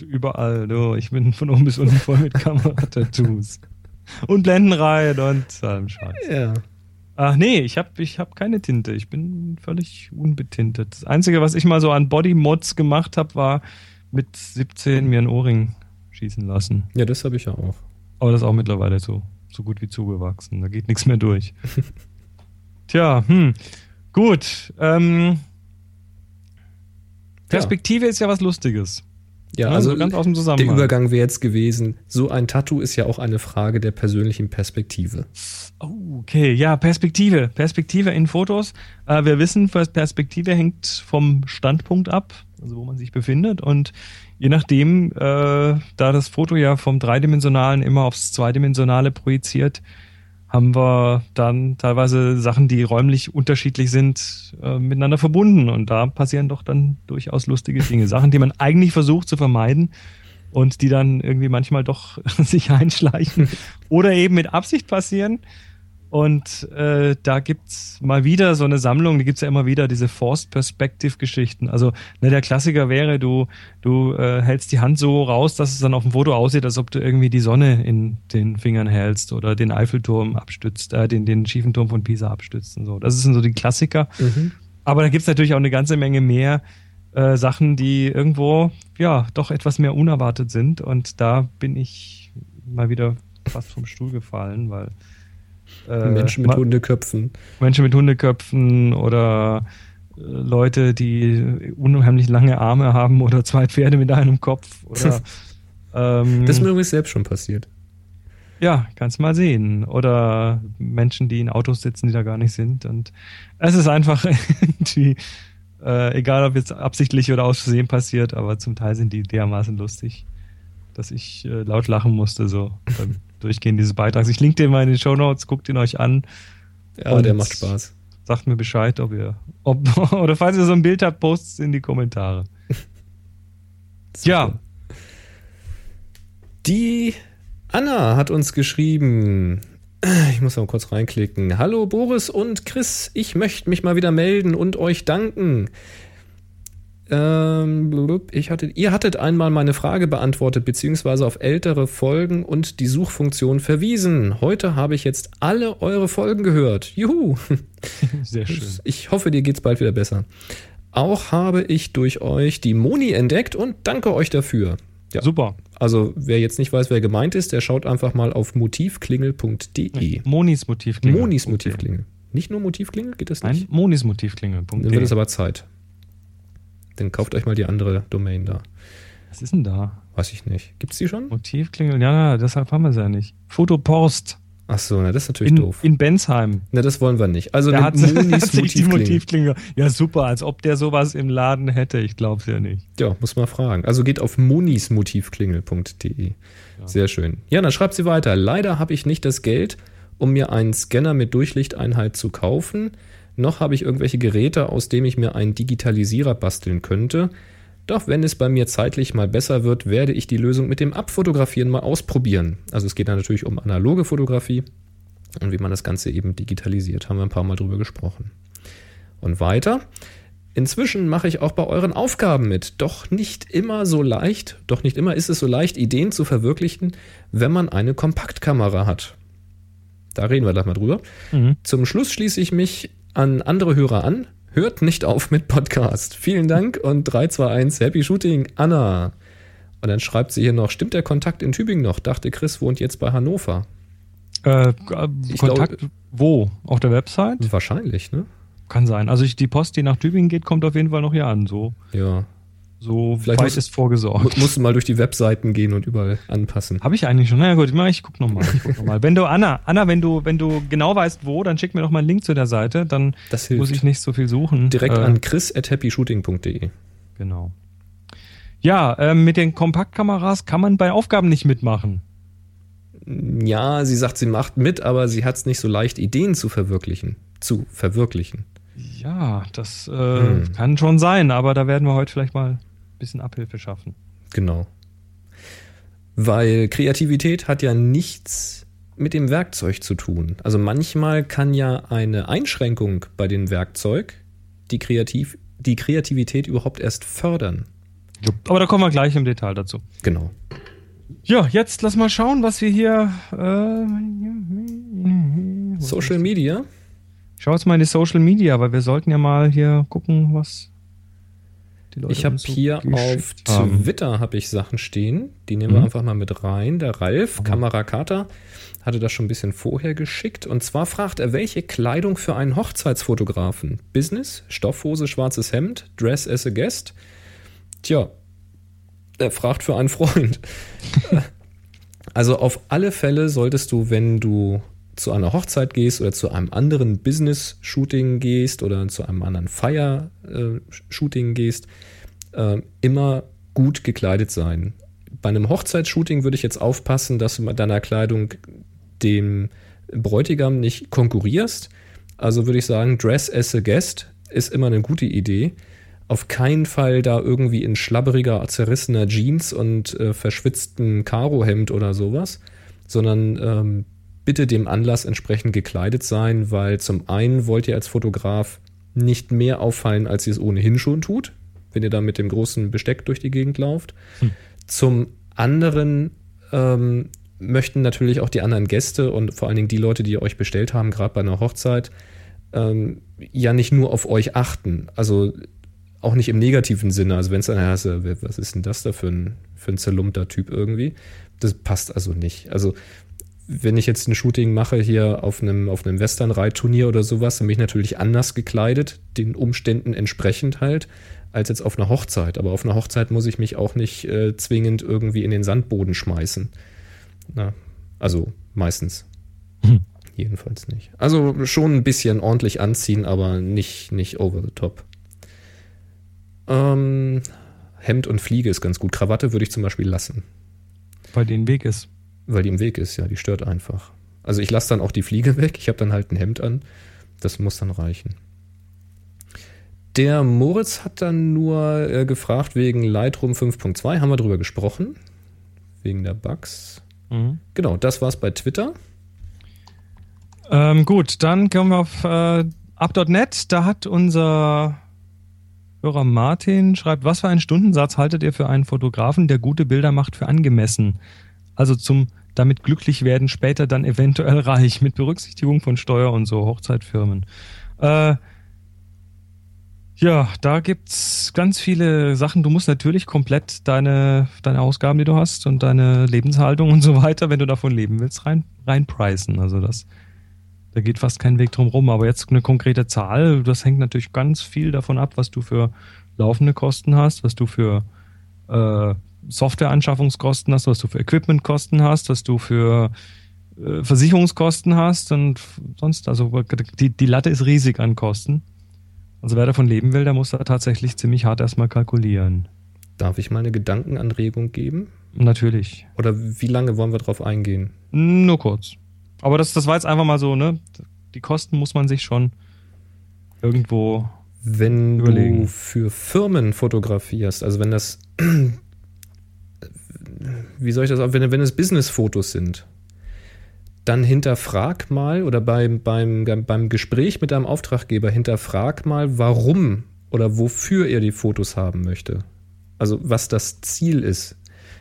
ich überall, du. Ich bin von oben bis unten voll mit Kameratattoos. und Blendenreihen und allem Scheiß. Ja. Ach nee, ich habe ich hab keine Tinte. Ich bin völlig unbetintet. Das Einzige, was ich mal so an Bodymods gemacht habe, war mit 17 mir einen Ohrring schießen lassen. Ja, das habe ich ja auch. Aber das ist auch mittlerweile so, so gut wie zugewachsen. Da geht nichts mehr durch. Tja, hm. Gut. Ähm, Perspektive ist ja was Lustiges. Ja, Ne? also So ganz aus dem der Zusammenhang. Übergang wäre jetzt gewesen, so ein Tattoo ist ja auch eine Frage der persönlichen Perspektive. Okay, ja, Perspektive. Perspektive in Fotos. Äh, wir wissen, Perspektive hängt vom Standpunkt ab, also wo man sich befindet. Und je nachdem, äh, da das Foto ja vom Dreidimensionalen immer aufs Zweidimensionale projiziert, haben wir dann teilweise Sachen, die räumlich unterschiedlich sind, äh, miteinander verbunden. Und da passieren doch dann durchaus lustige Dinge. Sachen, die man eigentlich versucht zu vermeiden und die dann irgendwie manchmal doch sich einschleichen oder eben mit Absicht passieren. Und äh, da gibt's mal wieder so eine Sammlung, die gibt's ja immer wieder, diese Forced Perspective Geschichten. Also ne, der Klassiker wäre, du, du äh, hältst die Hand so raus, dass es dann auf dem Foto aussieht, als ob du irgendwie die Sonne in den Fingern hältst oder den Eiffelturm abstützt, äh, den, den schiefen Turm von Pisa abstützt und so. Das sind so die Klassiker. Mhm. Aber da gibt's natürlich auch eine ganze Menge mehr äh, Sachen, die irgendwo ja doch etwas mehr unerwartet sind. Und da bin ich mal wieder fast vom Stuhl gefallen, weil äh, Menschen mit Hundeköpfen. Menschen mit Hundeköpfen oder äh, Leute, die unheimlich lange Arme haben oder zwei Pferde mit einem Kopf oder ähm, Das ist mir übrigens selbst schon passiert. ja, kannst mal sehen. Oder Menschen, die in Autos sitzen, die da gar nicht sind. Und es ist einfach irgendwie, äh, egal ob jetzt absichtlich oder aus Versehen passiert, aber zum Teil sind die dermaßen lustig, dass ich äh, laut lachen musste, so beim Durchgehen dieses Beitrags. Ich link den mal in den Show Notes, guckt ihn euch an, Ja, der macht Spaß. sagt mir Bescheid, ob ihr, ob, oder falls ihr so ein Bild habt, postet es in die Kommentare. Ja. Die Anna hat uns geschrieben. Ich muss mal kurz reinklicken. Hallo Boris und Chris, ich möchte mich mal wieder melden und euch danken. Ähm, ich hatte, ihr hattet einmal meine Frage beantwortet, beziehungsweise auf ältere Folgen und die Suchfunktion verwiesen. Heute habe ich jetzt alle eure Folgen gehört. Juhu! Sehr schön. Ich hoffe, dir geht's bald wieder besser. Auch habe ich durch euch die Moni entdeckt und danke euch dafür. Ja, Super. also wer jetzt nicht weiß, wer gemeint ist, der schaut einfach mal auf motivklingel.de. Monis Motivklingel. Monis Motivklingel. Nicht nur Motivklingel, geht das Nein, nicht? Monis Motivklingel. Dann wird es aber Zeit. Dann kauft euch mal die andere Domain da. Was ist denn da? Weiß ich nicht. Gibt's die schon? Motivklingel, ja, deshalb haben wir es ja nicht. Fotopost Ach so, na, das ist natürlich in, doof. in Bensheim. Na, das wollen wir nicht. Also Der hat, hat die Motivklingel. Ja, super, als ob der sowas im Laden hätte. Ich glaub's ja nicht. Ja, muss man fragen. Also geht auf monismotivklingel.de. Sehr schön. Ja, dann schreibt sie weiter. Leider habe ich nicht das Geld, um mir einen Scanner mit Durchlichteinheit zu kaufen. Noch habe ich irgendwelche Geräte, aus dem ich mir einen Digitalisierer basteln könnte. Doch wenn es bei mir zeitlich mal besser wird, werde ich die Lösung mit dem Abfotografieren mal ausprobieren. Also es geht da natürlich um analoge Fotografie und wie man das Ganze eben digitalisiert. Haben wir ein paar Mal drüber gesprochen. Und weiter. Inzwischen mache ich auch bei euren Aufgaben mit. Doch nicht immer so leicht, doch nicht immer ist es so leicht, Ideen zu verwirklichen, wenn man eine Kompaktkamera hat. Da reden wir gleich mal drüber. Mhm. Zum Schluss schließe ich mich an andere Hörer an. Hört nicht auf mit Podcast. Vielen Dank und 321 Happy Shooting, Anna. Und dann schreibt sie hier noch, stimmt der Kontakt in Tübingen noch? Dachte Chris wohnt jetzt bei Hannover. Äh, äh, Ich Kontakt wo? Auf der Website? Wahrscheinlich, ne? Kann sein. Also ich, die Post, die nach Tübingen geht, kommt auf jeden Fall noch hier an. So, Ja. So Vielleicht weit muss- ist vorgesorgt. Mu- Musst du mal durch die Webseiten gehen und überall anpassen. Habe ich eigentlich schon. Na ja, gut, ich, guck nochmal. Guck noch mal. Wenn du, Anna, Anna, wenn du, wenn du genau weißt, wo, dann schick mir doch mal einen Link zu der Seite. Dann muss ich nicht so viel suchen. Direkt Äh, an chris at happyshooting.de. Genau. Ja, ähm, mit den Kompaktkameras kann man bei Aufgaben nicht mitmachen. Ja, sie sagt, sie macht mit, aber sie hat es nicht so leicht, Ideen zu verwirklichen. Zu verwirklichen. Ja, das äh, Hm. kann schon sein, aber da werden wir heute vielleicht mal bisschen Abhilfe schaffen. Genau. Weil Kreativität hat ja nichts mit dem Werkzeug zu tun. Also manchmal kann ja eine Einschränkung bei dem Werkzeug die, Kreativ die Kreativität überhaupt erst fördern. Aber da kommen wir gleich im Detail dazu. Genau. Ja, jetzt lass mal schauen, was wir hier. Äh, Social Media. Schau jetzt mal in die Social Media, weil wir sollten ja mal hier gucken, was die Leute Ich habe hier auf haben. Twitter habe ich Sachen stehen, die nehmen wir Mhm. einfach mal mit rein. Der Ralf Kamerakata hatte das schon ein bisschen vorher geschickt und zwar fragt er, welche Kleidung für einen Hochzeitsfotografen? Business, Stoffhose, schwarzes Hemd, Dress as a Guest? Tja, er fragt für einen Freund. also auf alle Fälle solltest du, wenn du zu einer Hochzeit gehst oder zu einem anderen Business-Shooting gehst oder zu einem anderen Feier-Shooting gehst, äh, immer gut gekleidet sein. Bei einem Hochzeitsshooting würde ich jetzt aufpassen, dass du mit deiner Kleidung dem Bräutigam nicht konkurrierst. Also würde ich sagen, Dress as a Guest ist immer eine gute Idee. Auf keinen Fall da irgendwie in schlabberiger, zerrissener Jeans und äh, verschwitzten Karohemd oder sowas, sondern ähm, bitte dem Anlass entsprechend gekleidet sein, weil zum einen wollt ihr als Fotograf nicht mehr auffallen, als ihr es ohnehin schon tut, wenn ihr da mit dem großen Besteck durch die Gegend lauft. Hm. Zum anderen ähm, möchten natürlich auch die anderen Gäste und vor allen Dingen die Leute, die euch bestellt haben, gerade bei einer Hochzeit, ähm, ja nicht nur auf euch achten. Also auch nicht im negativen Sinne. Also wenn es dann heißt, was ist denn das da für ein, für ein zerlumpter Typ irgendwie? Das passt also nicht. Also wenn ich jetzt ein Shooting mache hier auf einem, auf einem Western-Reitturnier oder sowas, dann bin ich natürlich anders gekleidet, den Umständen entsprechend halt, als jetzt auf einer Hochzeit. Aber auf einer Hochzeit muss ich mich auch nicht äh, zwingend irgendwie in den Sandboden schmeißen. Na, also meistens. Hm. Jedenfalls nicht. Also schon ein bisschen ordentlich anziehen, aber nicht, nicht over the top. Ähm, Hemd und Fliege ist ganz gut. Krawatte würde ich zum Beispiel lassen. Weil im Weg ist. Weil die im Weg ist, ja, die stört einfach. Also ich lasse dann auch die Fliege weg. Ich habe dann halt ein Hemd an. Das muss dann reichen. Der Moritz hat dann nur äh, gefragt wegen Lightroom 5.2. Haben wir drüber gesprochen? Wegen der Bugs. Mhm. Genau, das war's bei Twitter. Ähm, gut, dann kommen wir auf äh, up.net. Da hat unser Hörer Martin schreibt, was für einen Stundensatz haltet ihr für einen Fotografen, der gute Bilder macht, für angemessen? Also zum damit glücklich werden, später dann eventuell reich, mit Berücksichtigung von Steuer und so, Hochzeitfirmen. Äh, ja, da gibt's ganz viele Sachen. Du musst natürlich komplett deine, deine Ausgaben, die du hast und deine Lebenshaltung und so weiter, wenn du davon leben willst, rein, reinpreisen. Also das da geht fast kein Weg drum rum. Aber jetzt eine konkrete Zahl, das hängt natürlich ganz viel davon ab, was du für laufende Kosten hast, was du für äh, Softwareanschaffungskosten hast, was du für Equipmentkosten hast, was du für äh, Versicherungskosten hast und sonst, also die, die Latte ist riesig an Kosten. Also wer davon leben will, der muss da tatsächlich ziemlich hart erstmal kalkulieren. Darf ich mal eine Gedankenanregung geben? Natürlich. Oder wie lange wollen wir drauf eingehen? Nur kurz. Aber das, das war jetzt einfach mal so, ne? Die Kosten muss man sich schon irgendwo wenn überlegen. du für Firmen fotografierst, also wenn das, wie soll ich das auch, wenn, wenn es Business-Fotos sind, dann hinterfrag mal oder beim, beim, beim Gespräch mit deinem Auftraggeber hinterfrag mal, warum oder wofür er die Fotos haben möchte. Also was das Ziel ist.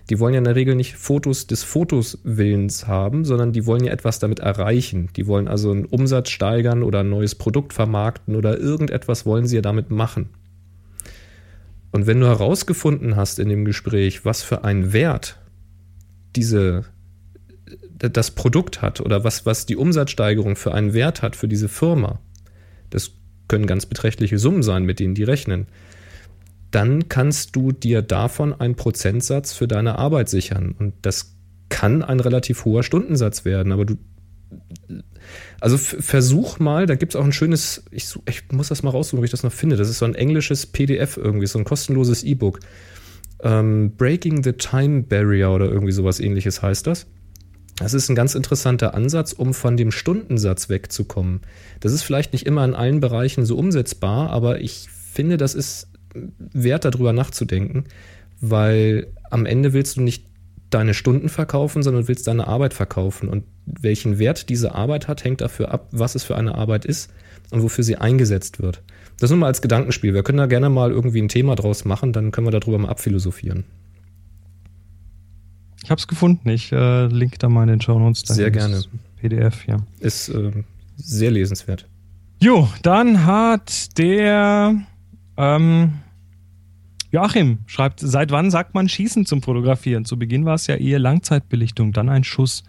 Die wollen ja in der Regel nicht Fotos des Fotos Willens haben, sondern die wollen ja etwas damit erreichen. Die wollen also einen Umsatz steigern oder ein neues Produkt vermarkten oder irgendetwas wollen sie ja damit machen. Und wenn du herausgefunden hast in dem Gespräch, was für einen Wert diese, das Produkt hat oder was, was die Umsatzsteigerung für einen Wert hat für diese Firma, das können ganz beträchtliche Summen sein, mit denen die rechnen, dann kannst du dir davon einen Prozentsatz für deine Arbeit sichern. Und das kann ein relativ hoher Stundensatz werden, aber du. Also versuch mal, da gibt es auch ein schönes, ich, ich, muss das mal raussuchen, ob ich das noch finde. Das ist so ein englisches PDF irgendwie, so ein kostenloses E-Book. Ähm, Breaking the Time Barrier oder irgendwie sowas ähnliches heißt das. Das ist ein ganz interessanter Ansatz, um von dem Stundensatz wegzukommen. Das ist vielleicht nicht immer in allen Bereichen so umsetzbar, aber ich finde, das ist wert, darüber nachzudenken, weil am Ende willst du nicht deine Stunden verkaufen, sondern willst deine Arbeit verkaufen. Und welchen Wert diese Arbeit hat, hängt dafür ab, was es für eine Arbeit ist und wofür sie eingesetzt wird. Das nur mal als Gedankenspiel. Wir können da gerne mal irgendwie ein Thema draus machen, dann können wir darüber mal abphilosophieren. Ich habe es gefunden. Ich äh, link da mal in den Show Notes. Sehr gerne. PDF, ja. Ist äh, sehr lesenswert. Jo, dann hat der ähm, Joachim schreibt, seit wann sagt man Schießen zum Fotografieren? Zu Beginn war es ja eher Langzeitbelichtung, dann ein Schuss.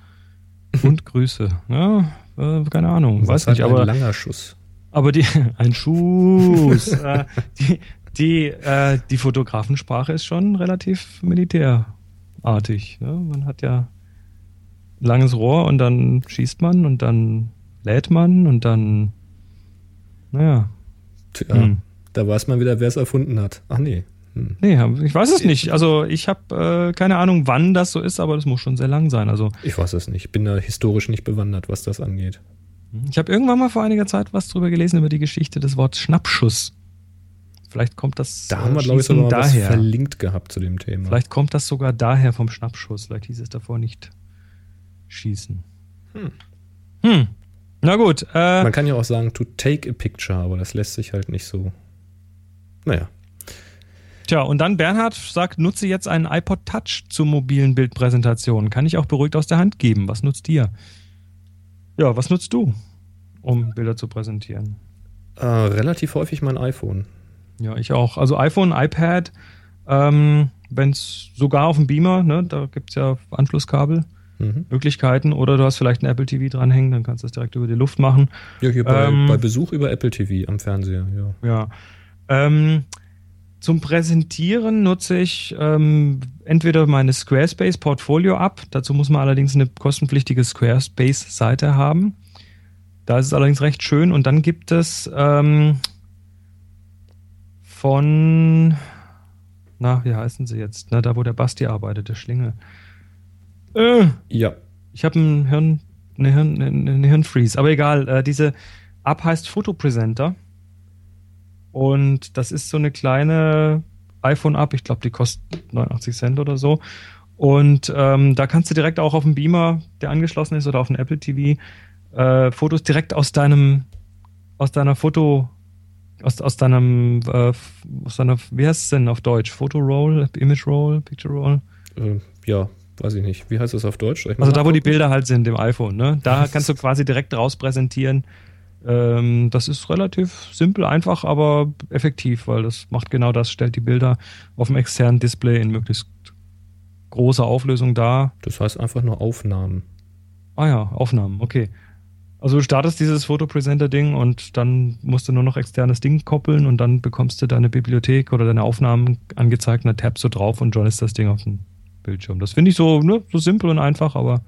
Und Grüße. Ja, äh, keine Ahnung, Was weiß nicht, aber. Ein langer Schuss. Aber die, ein Schuss. äh, die, die, äh, die Fotografensprache ist schon relativ militärartig. Ne? Man hat ja langes Rohr und dann schießt man und dann lädt man und dann, naja. Tja. Hm. Da weiß man wieder, wer es erfunden hat. Ach nee. Hm. Nee, ich weiß es nicht. Also ich habe äh, keine Ahnung, wann das so ist, aber das muss schon sehr lang sein. Also ich weiß es nicht. Ich bin da historisch nicht bewandert, was das angeht. Ich habe irgendwann mal vor einiger Zeit was drüber gelesen über die Geschichte des Wortes Schnappschuss. Vielleicht kommt das da haben wir, glaube ich, sogar daher. was verlinkt gehabt zu dem Thema. Vielleicht kommt das sogar daher vom Schnappschuss. Vielleicht hieß es davor nicht schießen. Hm. Hm. Na gut. Äh, Man kann ja auch sagen, to take a picture, aber das lässt sich halt nicht so. Naja. Tja, und dann Bernhard sagt, nutze jetzt einen iPod Touch zur mobilen Bildpräsentation. Kann ich auch beruhigt aus der Hand geben. Was nutzt ihr? Ja, was nutzt du, um Bilder zu präsentieren? Äh, relativ häufig mein iPhone. Ja, ich auch. Also iPhone, iPad, ähm, wenn es sogar auf dem Beamer, ne, da gibt es ja Anschlusskabel. Mhm. Möglichkeiten oder du hast vielleicht ein Apple TV dranhängen, dann kannst du das direkt über die Luft machen. Ja, hier bei, ähm, bei Besuch über Apple TV am Fernseher, ja. Ja. Ähm, zum Präsentieren nutze ich ähm, entweder meine Squarespace Portfolio App. Dazu muss man allerdings eine kostenpflichtige Squarespace-Seite haben. Da ist es allerdings recht schön. Und dann gibt es ähm, von, na, wie heißen sie jetzt? Na, da wo der Basti arbeitet, der Schlinge. Äh, ja. Ich habe ein Hirn, eine, Hirn, eine Hirnfreeze, aber egal. Äh, diese App heißt Fotopresenter. Und das ist so eine kleine iPhone-App. Ich glaube, die kostet 89 Cent oder so. Und ähm, da kannst du direkt auch auf dem Beamer, der angeschlossen ist, oder auf dem Apple TV, äh, Fotos direkt aus deinem, aus deiner Foto, aus, aus deinem, äh, aus deiner, wie heißt es denn auf Deutsch? Foto-Roll, Image-Roll, Picture-Roll? Äh, ja, weiß ich nicht. Wie heißt das auf Deutsch? Also da, wo die Bilder halt sind im iPhone, ne? Da kannst du quasi direkt raus präsentieren. Ähm, das ist relativ simpel, einfach, aber effektiv, weil das macht genau das, stellt die Bilder auf dem externen Display in möglichst großer Auflösung dar. Das heißt einfach nur Aufnahmen. Ah ja, Aufnahmen, okay. Also du startest dieses Fotopresenter-Ding und dann musst du nur noch externes Ding koppeln und dann bekommst du deine Bibliothek oder deine Aufnahmen angezeigt und dann tappst du drauf und joinst das Ding auf den Bildschirm. Das finde ich so, ne, so simpel und einfach, aber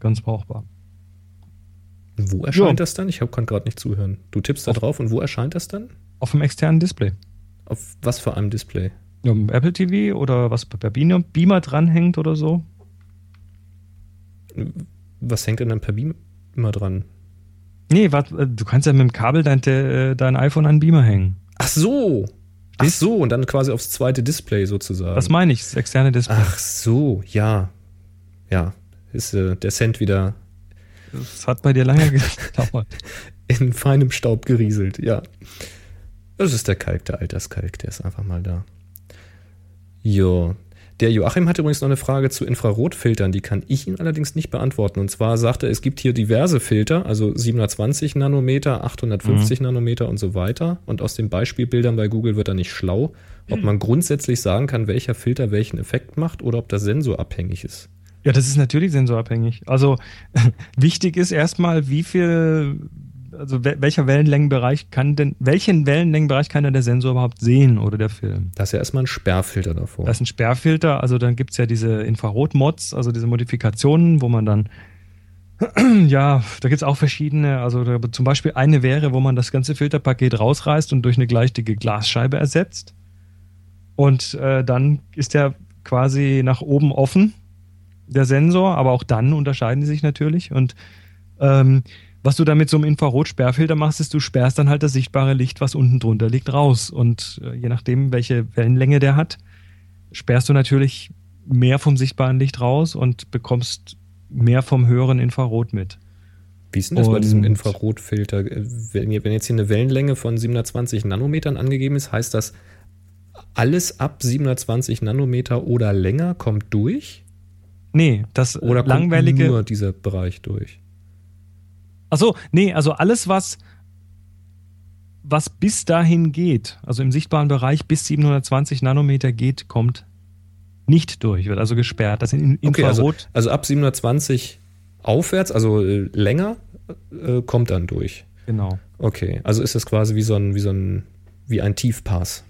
ganz brauchbar. Wo erscheint ja. das dann? Ich kann gerade nicht zuhören. Du tippst da auf, drauf und wo erscheint das dann? Auf dem externen Display. Auf was für einem Display? Ja, Apple TV oder was bei Beamer dranhängt oder so. Was hängt denn dann per Beamer dran? Nee, wat, äh, du kannst ja mit dem Kabel dein, äh, dein iPhone an Beamer hängen. Ach so. Ach so, und dann quasi aufs zweite Display sozusagen. Das meine ich, das externe Display. Ach so, ja. Ja, ist äh, der Cent wieder das hat bei dir lange gedauert. In feinem Staub gerieselt, ja. Das ist der Kalk, der Alterskalk, der ist einfach mal da. Jo. Der Joachim hat übrigens noch eine Frage zu Infrarotfiltern, die kann ich ihm allerdings nicht beantworten. Und zwar sagt er, es gibt hier diverse Filter, also 720 Nanometer, 850 mhm. Nanometer und so weiter. Und aus den Beispielbildern bei Google wird er nicht schlau, ob man grundsätzlich sagen kann, welcher Filter welchen Effekt macht oder ob das sensorabhängig ist. Ja, das ist natürlich sensorabhängig. Also wichtig ist erstmal, wie viel, also welcher Wellenlängenbereich kann denn, welchen Wellenlängenbereich kann denn der Sensor überhaupt sehen oder der Film? Das ist ja erstmal ein Sperrfilter davor. Das ist ein Sperrfilter, also dann gibt es ja diese Infrarot-Mods, also diese Modifikationen, wo man dann ja, da gibt es auch verschiedene. Also da, zum Beispiel eine wäre, wo man das ganze Filterpaket rausreißt und durch eine gleichdicke Glasscheibe ersetzt. Und äh, dann ist der quasi nach oben offen der Sensor, aber auch dann unterscheiden die sich natürlich. Und ähm, was du da mit so einem Infrarotsperrfilter machst, ist, du sperrst dann halt das sichtbare Licht, was unten drunter liegt, raus. Und äh, je nachdem, welche Wellenlänge der hat, sperrst du natürlich mehr vom sichtbaren Licht raus und bekommst mehr vom höheren Infrarot mit. Wie ist denn das und bei diesem Infrarotfilter? Wenn, wenn jetzt hier eine Wellenlänge von 720 Nanometern angegeben ist, heißt das, alles ab 720 Nanometer oder länger kommt durch? Nee, das Oder langweilige. nur dieser Bereich durch. Achso, nee, also alles, was, was bis dahin geht, also im sichtbaren Bereich bis 720 Nanometer geht, kommt nicht durch, wird also gesperrt. Das sind Infrarot. Okay, also, also, ab 720 aufwärts, also äh, länger, äh, kommt dann durch. Genau. Okay, also ist das quasi wie so ein, wie so ein, wie ein Tiefpass.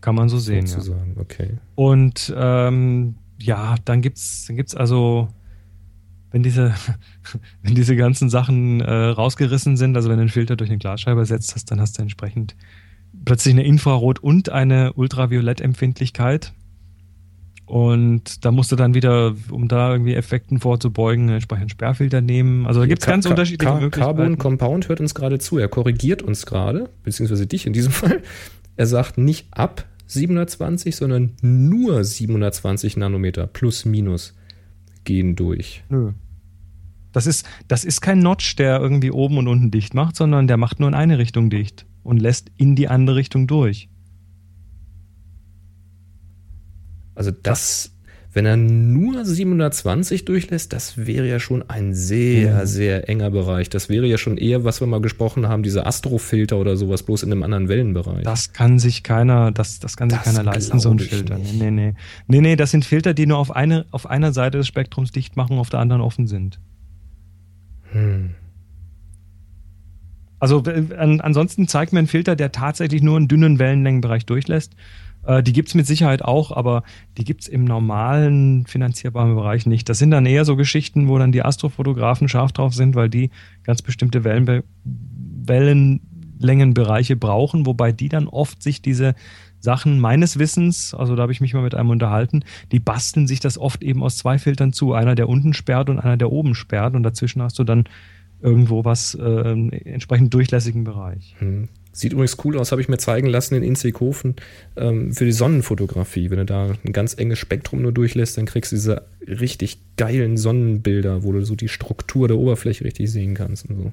Kann man so sehen, sozusagen. ja. Okay. Und ähm, ja, dann gibt's, dann gibt's also, wenn diese, wenn diese ganzen Sachen äh, rausgerissen sind, also wenn du einen Filter durch eine Glasscheibe setzt hast, dann hast du entsprechend plötzlich eine Infrarot- und eine Ultraviolettempfindlichkeit. Und da musst du dann wieder, um da irgendwie Effekten vorzubeugen, entsprechend Sperrfilter nehmen. Also da gibt es ganz Ka- unterschiedliche Ka- Möglichkeiten. Carbon Compound hört uns gerade zu. Er korrigiert uns gerade, beziehungsweise dich in diesem Fall. Er sagt nicht ab 720, sondern nur 720 Nanometer plus minus gehen durch. Nö. Das ist, das ist kein Notch, der irgendwie oben und unten dicht macht, sondern der macht nur in eine Richtung dicht und lässt in die andere Richtung durch. Also das, wenn er nur 720 durchlässt, das wäre ja schon ein sehr, Mhm. sehr enger Bereich. Das wäre ja schon eher, was wir mal gesprochen haben, diese Astrofilter oder sowas, bloß in einem anderen Wellenbereich. Das kann sich keiner, das, das kann sich Das keiner leisten, so ein Filter. nicht. Nee, nee, nee. Nee, nee, das sind Filter, die nur auf, eine, auf einer Seite des Spektrums dicht machen, auf der anderen offen sind. Hm. Also an, ansonsten zeigt mir ein Filter, der tatsächlich nur einen dünnen Wellenlängenbereich durchlässt. Äh, die gibt's mit Sicherheit auch, aber die gibt's im normalen finanzierbaren Bereich nicht. Das sind dann eher so Geschichten, wo dann die Astrofotografen scharf drauf sind, weil die ganz bestimmte Wellenbe Wellenlängenbereiche brauchen, wobei die dann oft sich diese Sachen meines Wissens, also da habe ich mich mal mit einem unterhalten, die basteln sich das oft eben aus zwei Filtern zu. Einer, der unten sperrt und einer, der oben sperrt. Und dazwischen hast du dann irgendwo was äh, entsprechend durchlässigen Bereich. Hm. Sieht übrigens cool aus, habe ich mir zeigen lassen in Inzighofen ähm, für die Sonnenfotografie. Wenn du da ein ganz enges Spektrum nur durchlässt, dann kriegst du diese richtig geilen Sonnenbilder, wo du so die Struktur der Oberfläche richtig sehen kannst und so.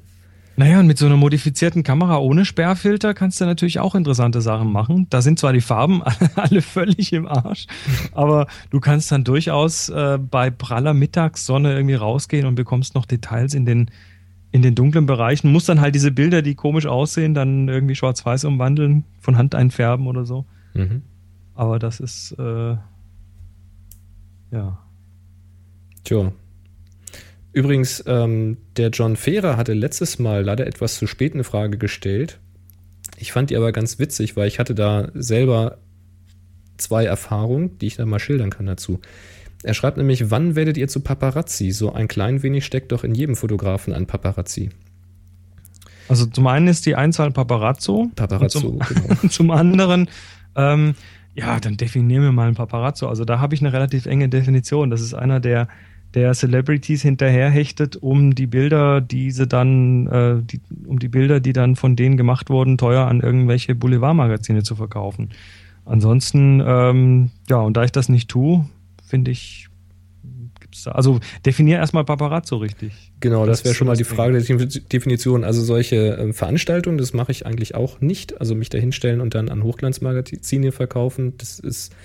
Naja, und mit so einer modifizierten Kamera ohne Sperrfilter kannst du natürlich auch interessante Sachen machen. Da sind zwar die Farben alle völlig im Arsch, aber du kannst dann durchaus äh, bei praller Mittagssonne irgendwie rausgehen und bekommst noch Details in den, in den dunklen Bereichen. Musst dann halt diese Bilder, die komisch aussehen, dann irgendwie schwarz-weiß umwandeln, von Hand einfärben oder so. Mhm. Aber das ist, äh, ja. Tja. Übrigens, ähm, der John Fehrer hatte letztes Mal leider etwas zu spät eine Frage gestellt. Ich fand die aber ganz witzig, weil ich hatte da selber zwei Erfahrungen, die ich da mal schildern kann dazu. Er schreibt nämlich, wann werdet ihr zu Paparazzi? So ein klein wenig steckt doch in jedem Fotografen ein Paparazzi. Also zum einen ist die Einzahl Paparazzo. Paparazzo, Und zum, genau. zum anderen, ähm, ja, dann definieren wir mal einen Paparazzo. Also da habe ich eine relativ enge Definition. Das ist einer, der der Celebrities hinterherhechtet, um die Bilder, die sie dann, äh, die, um die Bilder, die dann von denen gemacht wurden, teuer an irgendwelche Boulevardmagazine zu verkaufen. Ansonsten, ähm, ja, und da ich das nicht tue, finde ich, gibt's da, also definier erstmal Paparazzo richtig. Genau, das, Das wäre schon mal die. Frage der Definition. Also solche ähm, Veranstaltungen, das mache ich eigentlich auch nicht. Also mich da hinstellen und dann an Hochglanzmagazine verkaufen. Das ist,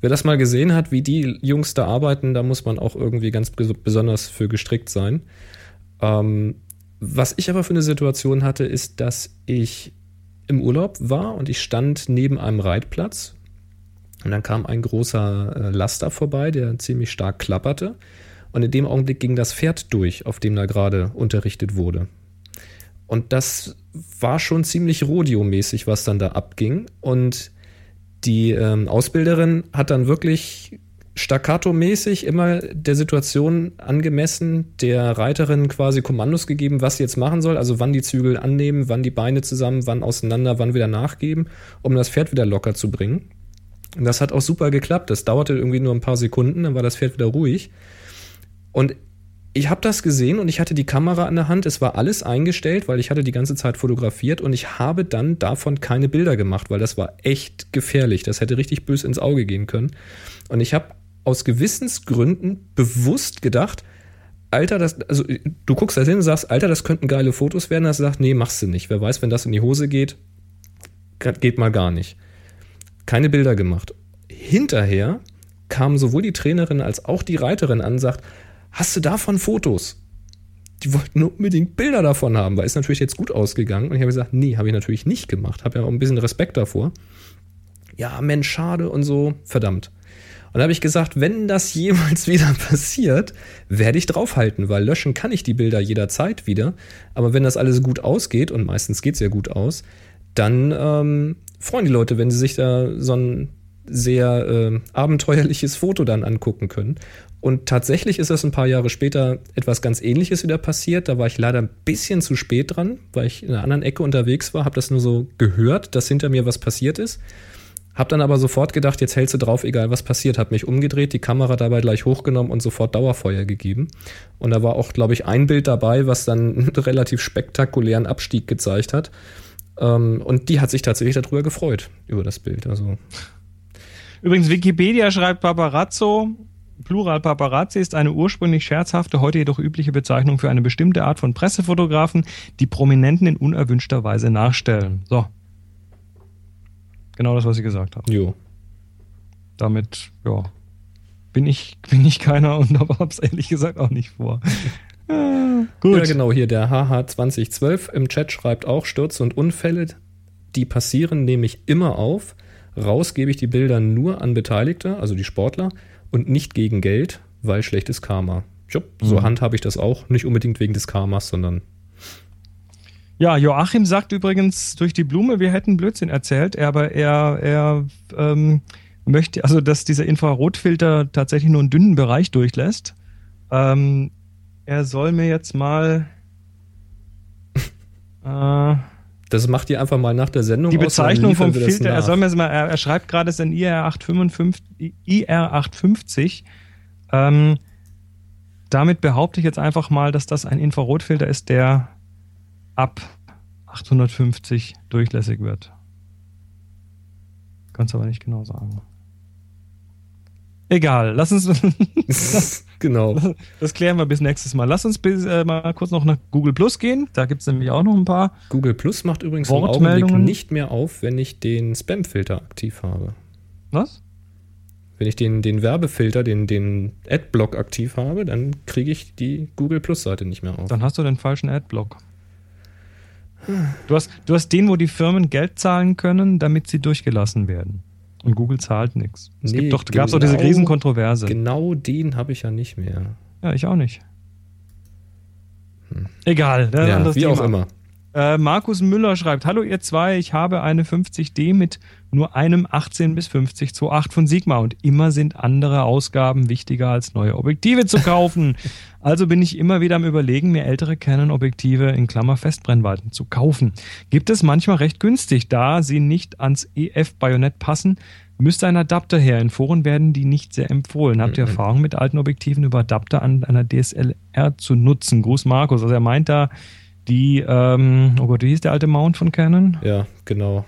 wer das mal gesehen hat, wie die Jungs da arbeiten, da muss man auch irgendwie ganz bes- besonders für gestrickt sein. Ähm, was ich aber für eine Situation hatte, ist, dass ich im Urlaub war und ich stand neben einem Reitplatz. Und dann kam ein großer äh, Laster vorbei, der ziemlich stark klapperte. Und in dem Augenblick ging das Pferd durch, auf dem da gerade unterrichtet wurde. Und das war schon ziemlich rodiomäßig, was dann da abging. Und die ähm, Ausbilderin hat dann wirklich staccato-mäßig immer der Situation angemessen, der Reiterin quasi Kommandos gegeben, was sie jetzt machen soll, also wann die Zügel annehmen, wann die Beine zusammen, wann auseinander, wann wieder nachgeben, um das Pferd wieder locker zu bringen. Und das hat auch super geklappt. Das dauerte irgendwie nur ein paar Sekunden, dann war das Pferd wieder ruhig. Und ich habe das gesehen und ich hatte die Kamera an der Hand. Es war alles eingestellt, weil ich hatte die ganze Zeit fotografiert und ich habe dann davon keine Bilder gemacht, weil das war echt gefährlich. Das hätte richtig bös ins Auge gehen können. Und ich habe aus Gewissensgründen bewusst gedacht, Alter, das, also du guckst da hin und sagst, Alter, das könnten geile Fotos werden. Hast du gesagt, nee, machst du nicht. Wer weiß, wenn das in die Hose geht, geht mal gar nicht. Keine Bilder gemacht. Hinterher kam sowohl die Trainerin als auch die Reiterin an und sagt, hast du davon Fotos? Die wollten unbedingt Bilder davon haben, weil ist natürlich jetzt gut ausgegangen. Und ich habe gesagt, nee, habe ich natürlich nicht gemacht. Habe ja auch ein bisschen Respekt davor. Ja, Mensch, schade und so, verdammt. Und da habe ich gesagt, wenn das jemals wieder passiert, werde ich draufhalten, weil löschen kann ich die Bilder jederzeit wieder. Aber wenn das alles gut ausgeht, und meistens geht es ja gut aus, dann ähm, freuen die Leute, wenn sie sich da so ein sehr äh, abenteuerliches Foto dann angucken können. Und tatsächlich ist das ein paar Jahre später etwas ganz Ähnliches wieder passiert. Da war ich leider ein bisschen zu spät dran, weil ich in einer anderen Ecke unterwegs war, habe das nur so gehört, dass hinter mir was passiert ist. Hab dann aber sofort gedacht, jetzt hältst du drauf, egal was passiert. Hab mich umgedreht, die Kamera dabei gleich hochgenommen und sofort Dauerfeuer gegeben. Und da war auch, glaube ich, ein Bild dabei, was dann einen relativ spektakulären Abstieg gezeigt hat. Ähm, und die hat sich tatsächlich darüber gefreut, über das Bild. Also. Übrigens, Wikipedia schreibt Paparazzo, Plural Paparazzi ist eine ursprünglich scherzhafte, heute jedoch übliche Bezeichnung für eine bestimmte Art von Pressefotografen, die Prominenten in unerwünschter Weise nachstellen. So. Genau das, was ich gesagt habe. Jo. Damit, ja, bin ich, bin ich keiner und habe es ehrlich gesagt auch nicht vor. Gut. Ja, genau, hier der HH2012 im Chat schreibt auch, Stürze und Unfälle, die passieren, nehme ich immer auf. Raus gebe ich die Bilder nur an Beteiligte, also die Sportler, und nicht gegen Geld, weil schlechtes Karma. Jupp, so mhm. handhabe ich das auch. Nicht unbedingt wegen des Karmas, sondern. Ja, Joachim sagt übrigens durch die Blume, wir hätten Blödsinn erzählt, aber er, er ähm, möchte, also dass dieser Infrarotfilter tatsächlich nur einen dünnen Bereich durchlässt. Ähm, er soll mir jetzt mal. Äh, das macht ihr einfach mal nach der Sendung. Die Bezeichnung vom Filter, er soll mir mal, er, er, schreibt gerade, es ist ein IR855, IR850. Ähm, damit behaupte ich jetzt einfach mal, dass das ein Infrarotfilter ist, der ab 850 durchlässig wird. Kannst aber nicht genau sagen. Egal, lass uns. genau. Das klären wir bis nächstes Mal. Lass uns bis, äh, mal kurz noch nach Google Plus gehen. Da gibt es nämlich auch noch ein paar. Google Plus macht übrigens im Augenblick nicht mehr auf, wenn ich den Spam-Filter aktiv habe. Was? Wenn ich den, den Werbefilter, den, den Adblock aktiv habe, dann kriege ich die Google Plus-Seite nicht mehr auf. Dann hast du den falschen Adblock. Du hast, du hast den, wo die Firmen Geld zahlen können, damit sie durchgelassen werden. Und Google zahlt nichts. Es nee, gibt doch, gab es genau, auch diese Riesenkontroverse. Genau den habe ich ja nicht mehr. Ja, ich auch nicht. Hm. Egal, ja, wie Thema. auch immer. Äh, Markus Müller schreibt: Hallo, ihr zwei, ich habe eine 50D mit nur einem 18 bis 50 2.8 von Sigma und immer sind andere Ausgaben wichtiger als neue Objektive zu kaufen. also bin ich immer wieder am Überlegen, mir ältere Canon-Objektive in Klammer Festbrennweiten zu kaufen. Gibt es manchmal recht günstig, da sie nicht ans EF-Bajonett passen, müsste ein Adapter her. In Foren werden die nicht sehr empfohlen. Habt ihr mhm. Erfahrung mit alten Objektiven über Adapter an einer DSLR zu nutzen? Gruß Markus. Also er meint da die, ähm, oh Gott, wie hieß der alte Mount von Canon? Ja, genau.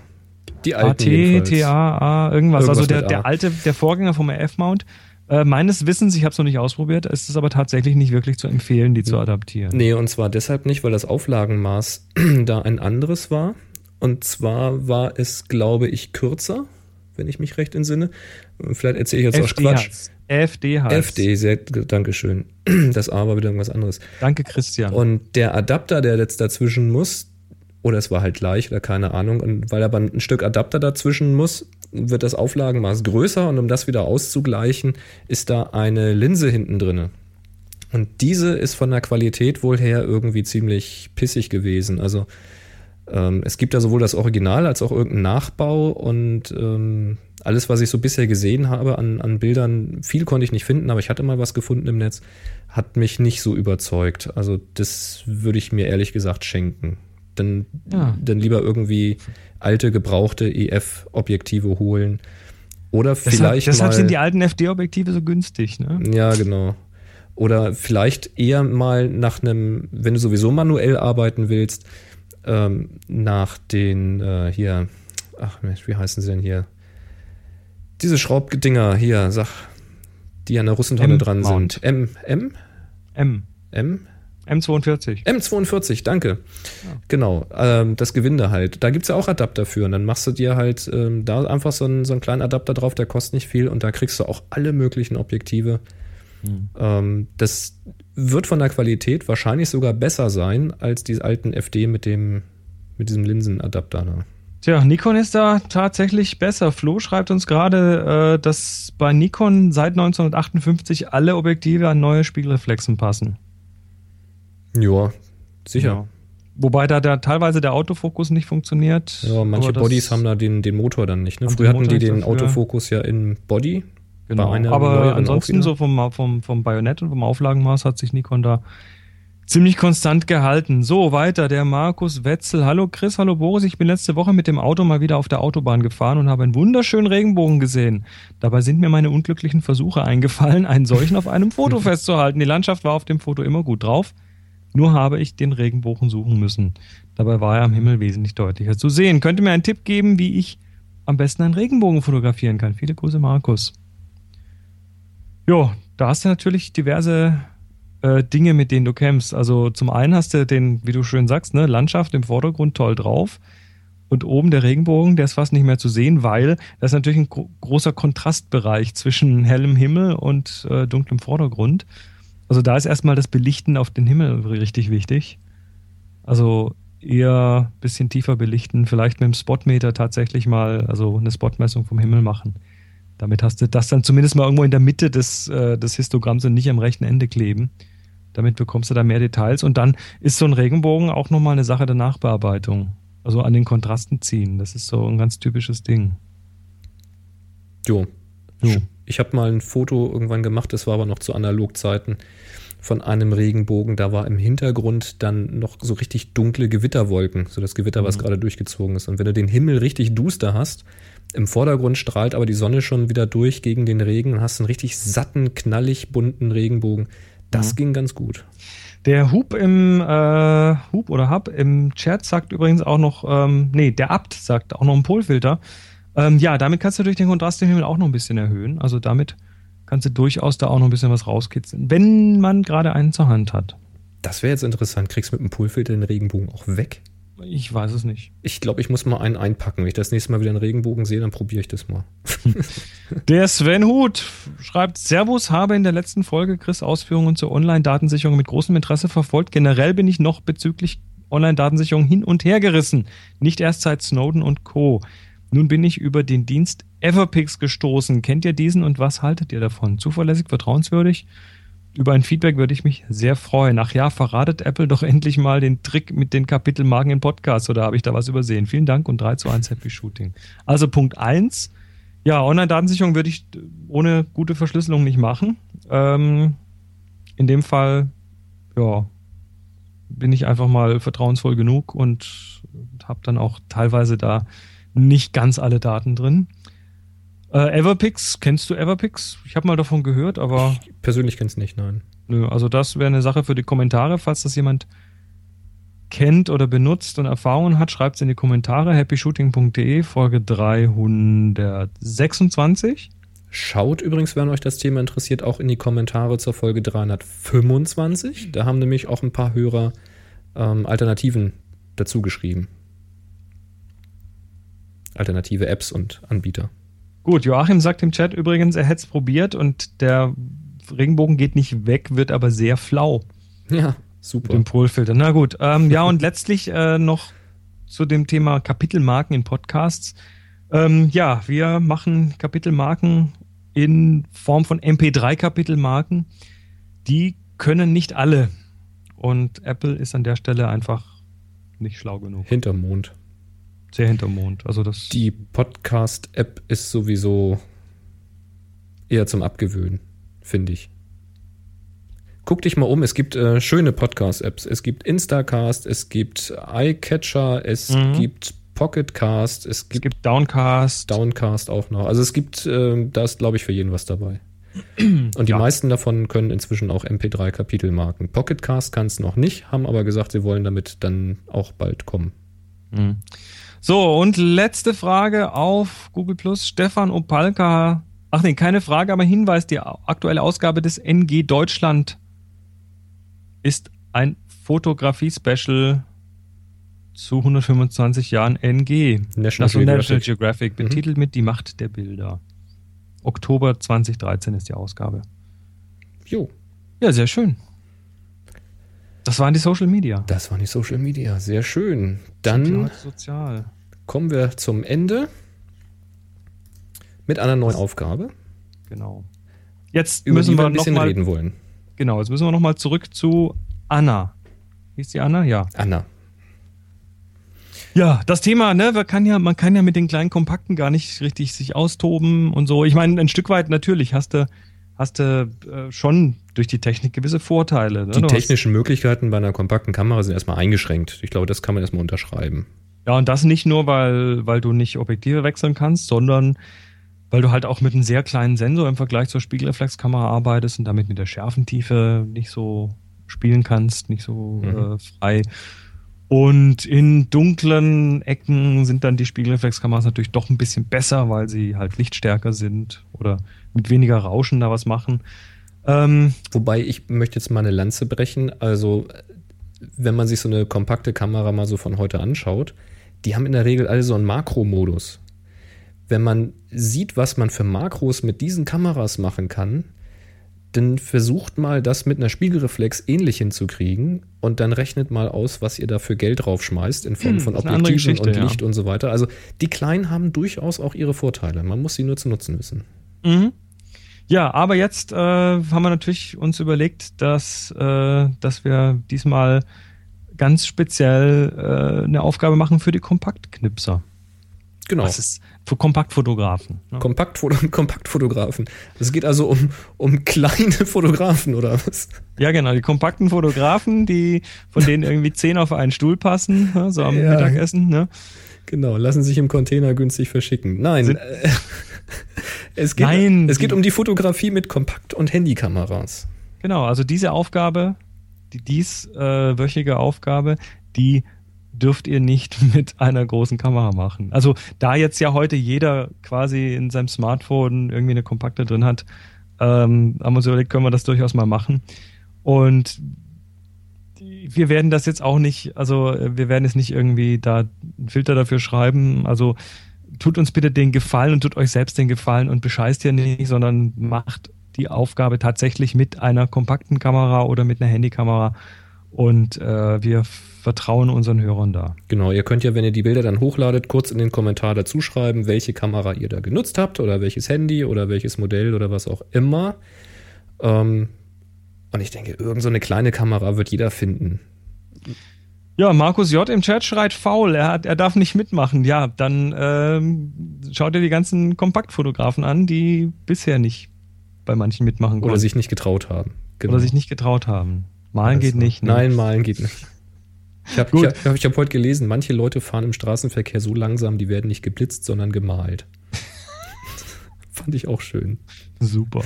Die alten AT, TA, irgendwas. irgendwas. Also der, der alte, der Vorgänger vom RF-Mount. Äh, meines Wissens, ich habe es noch nicht ausprobiert, ist es aber tatsächlich nicht wirklich zu empfehlen, die zu adaptieren. Nee, und zwar deshalb nicht, weil das Auflagenmaß da ein anderes war. Und zwar war es, glaube ich, kürzer, wenn ich mich recht entsinne. Vielleicht erzähle ich jetzt FD auch Quatsch. Hat's. FD heißt. FD, sehr, Dankeschön. Das A war wieder irgendwas anderes. Danke, Christian. Und der Adapter, der jetzt dazwischen muss, oder es war halt gleich oder keine Ahnung, und weil aber ein Stück Adapter dazwischen muss, wird das Auflagenmaß größer und um das wieder auszugleichen, ist da eine Linse hinten drin. Und diese ist von der Qualität wohl her irgendwie ziemlich pissig gewesen. Also ähm, es gibt da sowohl das Original als auch irgendeinen Nachbau und ähm, alles, was ich so bisher gesehen habe an, an Bildern, viel konnte ich nicht finden, aber ich hatte mal was gefunden im Netz, hat mich nicht so überzeugt. Also das würde ich mir ehrlich gesagt schenken. Dann, ja. dann lieber irgendwie alte, gebrauchte EF-Objektive holen. Oder vielleicht. Deshalb, deshalb sind die alten FD-Objektive so günstig, ne? Ja, genau. Oder vielleicht eher mal nach einem, wenn du sowieso manuell arbeiten willst, ähm, nach den äh, hier, ach Mensch, wie heißen sie denn hier? Diese Schraubdinger hier, sag, die an der Russentonne dran sind. M, M? M. M? M42. M42, danke. Ja. Genau, ähm, das Gewinde halt. Da gibt es ja auch Adapter für. Und dann machst du dir halt ähm, da einfach so einen, so einen kleinen Adapter drauf, der kostet nicht viel und da kriegst du auch alle möglichen Objektive. Mhm. Ähm, das wird von der Qualität wahrscheinlich sogar besser sein als die alten FD mit dem mit diesem Linsenadapter da. Tja, Nikon ist da tatsächlich besser. Flo schreibt uns gerade, äh, dass bei Nikon seit 1958 alle Objektive an neue Spiegelreflexen passen. Ja, sicher. Ja. Wobei da, da teilweise der Autofokus nicht funktioniert. Ja, manche Bodies haben da den, den Motor dann nicht. Ne? Früher hatten die den dafür. Autofokus ja im Body. Genau. Aber ansonsten so vom, vom, vom Bajonett und vom Auflagenmaß hat sich Nikon da ziemlich konstant gehalten. So, weiter, der Markus Wetzel. Hallo Chris, hallo Boris. Ich bin letzte Woche mit dem Auto mal wieder auf der Autobahn gefahren und habe einen wunderschönen Regenbogen gesehen. Dabei sind mir meine unglücklichen Versuche eingefallen, einen solchen auf einem Foto festzuhalten. Die Landschaft war auf dem Foto immer gut drauf. Nur habe ich den Regenbogen suchen müssen. Dabei war er am Himmel wesentlich deutlicher zu sehen. Könnt ihr mir einen Tipp geben, wie ich am besten einen Regenbogen fotografieren kann? Viele Grüße, Markus. Jo, da hast du natürlich diverse äh, Dinge, mit denen du kämpfst. Also zum einen hast du den, wie du schön sagst, ne, Landschaft im Vordergrund toll drauf. Und oben der Regenbogen, der ist fast nicht mehr zu sehen, weil das ist natürlich ein gro großer Kontrastbereich zwischen hellem Himmel und äh, dunklem Vordergrund. Also da ist erstmal das Belichten auf den Himmel richtig wichtig. Also eher ein bisschen tiefer belichten, vielleicht mit dem Spotmeter tatsächlich mal, also eine Spotmessung vom Himmel machen. Damit hast du das dann zumindest mal irgendwo in der Mitte des, äh, des Histogramms und nicht am rechten Ende kleben. Damit bekommst du da mehr Details. Und dann ist so ein Regenbogen auch nochmal eine Sache der Nachbearbeitung. Also an den Kontrasten ziehen. Das ist so ein ganz typisches Ding. Jo. Jo. Ich habe mal ein Foto irgendwann gemacht, das war aber noch zu Analogzeiten, von einem Regenbogen. Da war im Hintergrund dann noch so richtig dunkle Gewitterwolken, so das Gewitter, was gerade durchgezogen ist. Und wenn du den Himmel richtig duster hast, im Vordergrund strahlt aber die Sonne schon wieder durch gegen den Regen und hast einen richtig satten, knallig bunten Regenbogen. Das ging ganz gut. Der Hub im äh, Hub oder Hub im Chat sagt übrigens auch noch, ähm, nee, der Abt sagt auch noch einen Polfilter. Ähm, ja, damit kannst du durch den Kontrast im Himmel auch noch ein bisschen erhöhen. Also damit kannst du durchaus da auch noch ein bisschen was rauskitzeln, wenn man gerade einen zur Hand hat. Das wäre jetzt interessant. Kriegst du mit dem Poolfilter den Regenbogen auch weg? Ich weiß es nicht. Ich glaube, ich muss mal einen einpacken. Wenn ich das nächste Mal wieder einen Regenbogen sehe, dann probiere ich das mal. Der Sven Huth schreibt, Servus, habe in der letzten Folge Chris Ausführungen zur Online-Datensicherung mit großem Interesse verfolgt. Generell bin ich noch bezüglich Online-Datensicherung hin und her gerissen. Nicht erst seit Snowden und Co. Nun bin ich über den Dienst Everpix gestoßen. Kennt ihr diesen und was haltet ihr davon? Zuverlässig, vertrauenswürdig? Über ein Feedback würde ich mich sehr freuen. Ach ja, verratet Apple doch endlich mal den Trick mit den Kapitelmarken im Podcast oder habe ich da was übersehen? Vielen Dank und 3 zu 1 Happy Shooting. Also Punkt 1. Ja, Online-Datensicherung würde ich ohne gute Verschlüsselung nicht machen. Ähm, in dem Fall, ja, bin ich einfach mal vertrauensvoll genug und habe dann auch teilweise da nicht ganz alle Daten drin. Äh, Everpix, kennst du Everpix? Ich habe mal davon gehört, aber Ich persönlich kenne es nicht, nein. Nö, also das wäre eine Sache für die Kommentare. Falls das jemand kennt oder benutzt und Erfahrungen hat, schreibt es in die Kommentare. happyshooting.de, Folge 326. Schaut übrigens, wenn euch das Thema interessiert, auch in die Kommentare zur Folge 325. Da haben nämlich auch ein paar Hörer ähm, Alternativen dazu geschrieben. Alternative Apps und Anbieter. Gut, Joachim sagt im Chat übrigens, er hätte es probiert und der Regenbogen geht nicht weg, wird aber sehr flau Ja, mit super. dem Polfilter. Na gut, ähm, ja und letztlich äh, noch zu dem Thema Kapitelmarken in Podcasts. Ähm, ja, wir machen Kapitelmarken in Form von MP3-Kapitelmarken. Die können nicht alle. Und Apple ist an der Stelle einfach nicht schlau genug. Hinterm Mond. Sehr hinterm Mond. Also das. Die Podcast-App ist sowieso eher zum Abgewöhnen, finde ich. Guck dich mal um, es gibt äh, schöne Podcast-Apps. Es gibt Instacast, es gibt iCatcher, es Mhm. gibt Pocketcast, es es gibt, gibt Downcast. Downcast auch noch. Also es gibt, äh, da ist, glaube ich, für jeden was dabei. Und die Ja. meisten davon können inzwischen auch MP3-Kapitelmarken. Pocketcast kann es noch nicht, haben aber gesagt, sie wollen damit dann auch bald kommen. Mhm. So, und letzte Frage auf Google Plus. Stefan Opalka. Ach nee, keine Frage, aber Hinweis: Die aktuelle Ausgabe des NG Deutschland ist ein Fotografie-Special zu 125 Jahren NG. National Also National Geographic. Geographic, betitelt mit Die Macht der Bilder. Oktober 2013 ist die Ausgabe. Jo, Ja, sehr schön. Das waren die Social Media. das waren die Social Media. Sehr schön. Dann Sozial. Kommen wir zum Ende mit einer neuen Aufgabe, Genau. Jetzt über müssen die wir wir ein noch bisschen mal reden wollen. Genau, jetzt müssen wir nochmal zurück zu Anna. Hieß die Anna? Ja. Anna. Ja, das Thema, ne, man kann ja, man kann ja mit den kleinen Kompakten gar nicht richtig sich austoben und so. Ich meine, ein Stück weit natürlich hast du, hast du äh, schon durch die Technik gewisse Vorteile. Ne? Die Du technischen Möglichkeiten bei einer kompakten Kamera sind erstmal eingeschränkt. Ich glaube, das kann man erstmal unterschreiben. Ja, und das nicht nur, weil, weil du nicht Objektive wechseln kannst, sondern weil du halt auch mit einem sehr kleinen Sensor im Vergleich zur Spiegelreflexkamera arbeitest und damit mit der Schärfentiefe nicht so spielen kannst, nicht so Mhm. äh, frei. Und in dunklen Ecken sind dann die Spiegelreflexkameras natürlich doch ein bisschen besser, weil sie halt lichtstärker sind oder mit weniger Rauschen da was machen. Ähm, Wobei ich möchte jetzt mal eine Lanze brechen. Also, wenn man sich so eine kompakte Kamera mal so von heute anschaut, die haben in der Regel alle so einen Makromodus. Wenn man sieht, was man für Makros mit diesen Kameras machen kann, dann versucht mal, das mit einer Spiegelreflex ähnlich hinzukriegen und dann rechnet mal aus, was ihr da für Geld draufschmeißt in Form Hm, von Objektiven und ja. Licht und so weiter. Also die Kleinen haben durchaus auch ihre Vorteile. Man muss sie nur zu nutzen wissen. Mhm. Ja, aber jetzt äh, haben wir natürlich uns überlegt, dass, äh, dass wir diesmal ganz speziell äh, eine Aufgabe machen für die Kompaktknipser. Genau. Was ist für Kompaktfotografen? Ne? Kompaktfoto Kompaktfotografen. Es geht also um, um kleine Fotografen oder was? Ja, genau, die kompakten Fotografen, die von denen irgendwie zehn auf einen Stuhl passen, ne, so am Ja. Mittagessen. Ne? Genau, lassen sich im Container günstig verschicken. Nein, Sind- äh, es, geht, Nein, es geht um die Fotografie mit Kompakt- und Handykameras. Genau, also diese Aufgabe, die dieswöchige Aufgabe, die dürft ihr nicht mit einer großen Kamera machen. Also da jetzt ja heute jeder quasi in seinem Smartphone irgendwie eine kompakte drin hat, ähm, haben wir uns überlegt, können wir das durchaus mal machen. Und wir werden das jetzt auch nicht, also äh, wir werden jetzt nicht irgendwie da einen Filter dafür schreiben. Also tut uns bitte den Gefallen und tut euch selbst den Gefallen und bescheißt hier nicht, sondern macht die Aufgabe tatsächlich mit einer kompakten Kamera oder mit einer Handykamera. Und äh, wir vertrauen unseren Hörern da. Genau, ihr könnt ja, wenn ihr die Bilder dann hochladet, kurz in den Kommentar dazu schreiben, welche Kamera ihr da genutzt habt oder welches Handy oder welches Modell oder was auch immer. Ähm, und ich denke, irgend so eine kleine Kamera wird jeder finden. Ja, Markus J. im Chat schreit faul, er, hat, er darf nicht mitmachen. Ja, dann ähm, schaut ihr die ganzen Kompaktfotografen an, die bisher nicht bei manchen mitmachen Oder konnten. sich nicht getraut haben. Genau. oder sich nicht getraut haben. Malen geht Also, nicht. ne? Nein, malen geht nicht. Ich habe hab, ich hab heute gelesen, manche Leute fahren im Straßenverkehr so langsam, die werden nicht geblitzt, sondern gemalt. Fand ich auch schön. Super.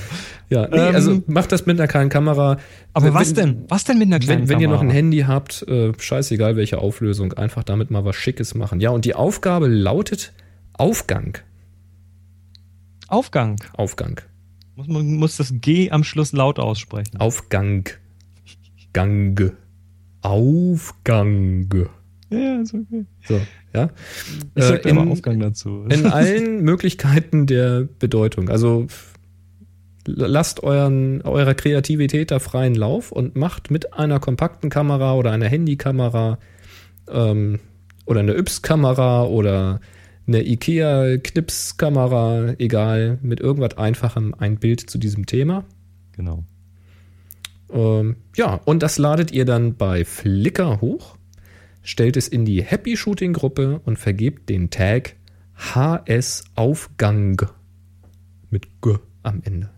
Ja, nee, Ähm, also macht das mit einer kleinen Kamera. Aber Wenn- was denn? Was denn mit einer kleinen Wenn, wenn ihr noch ein Kamera? Handy habt, äh, scheißegal welche Auflösung, einfach damit mal was Schickes machen. Ja, und die Aufgabe lautet Aufgang. Aufgang. Aufgang. Muss, man muss das G am Schluss laut aussprechen. Aufgang. Gang. Aufgang. Ja, ist okay. So, ja. Ich sag Äh, immer in- Aufgang dazu. In allen Möglichkeiten der Bedeutung. Also lasst euren, eurer Kreativität da freien Lauf und macht mit einer kompakten Kamera oder einer Handykamera ähm, oder einer Yps-Kamera oder einer IKEA-Knips-Kamera, egal, mit irgendwas Einfachem ein Bild zu diesem Thema. Genau. Ähm, ja, und das ladet ihr dann bei Flickr hoch, stellt es in die Happy Shooting Gruppe und vergebt den Tag HS Aufgang mit G am Ende.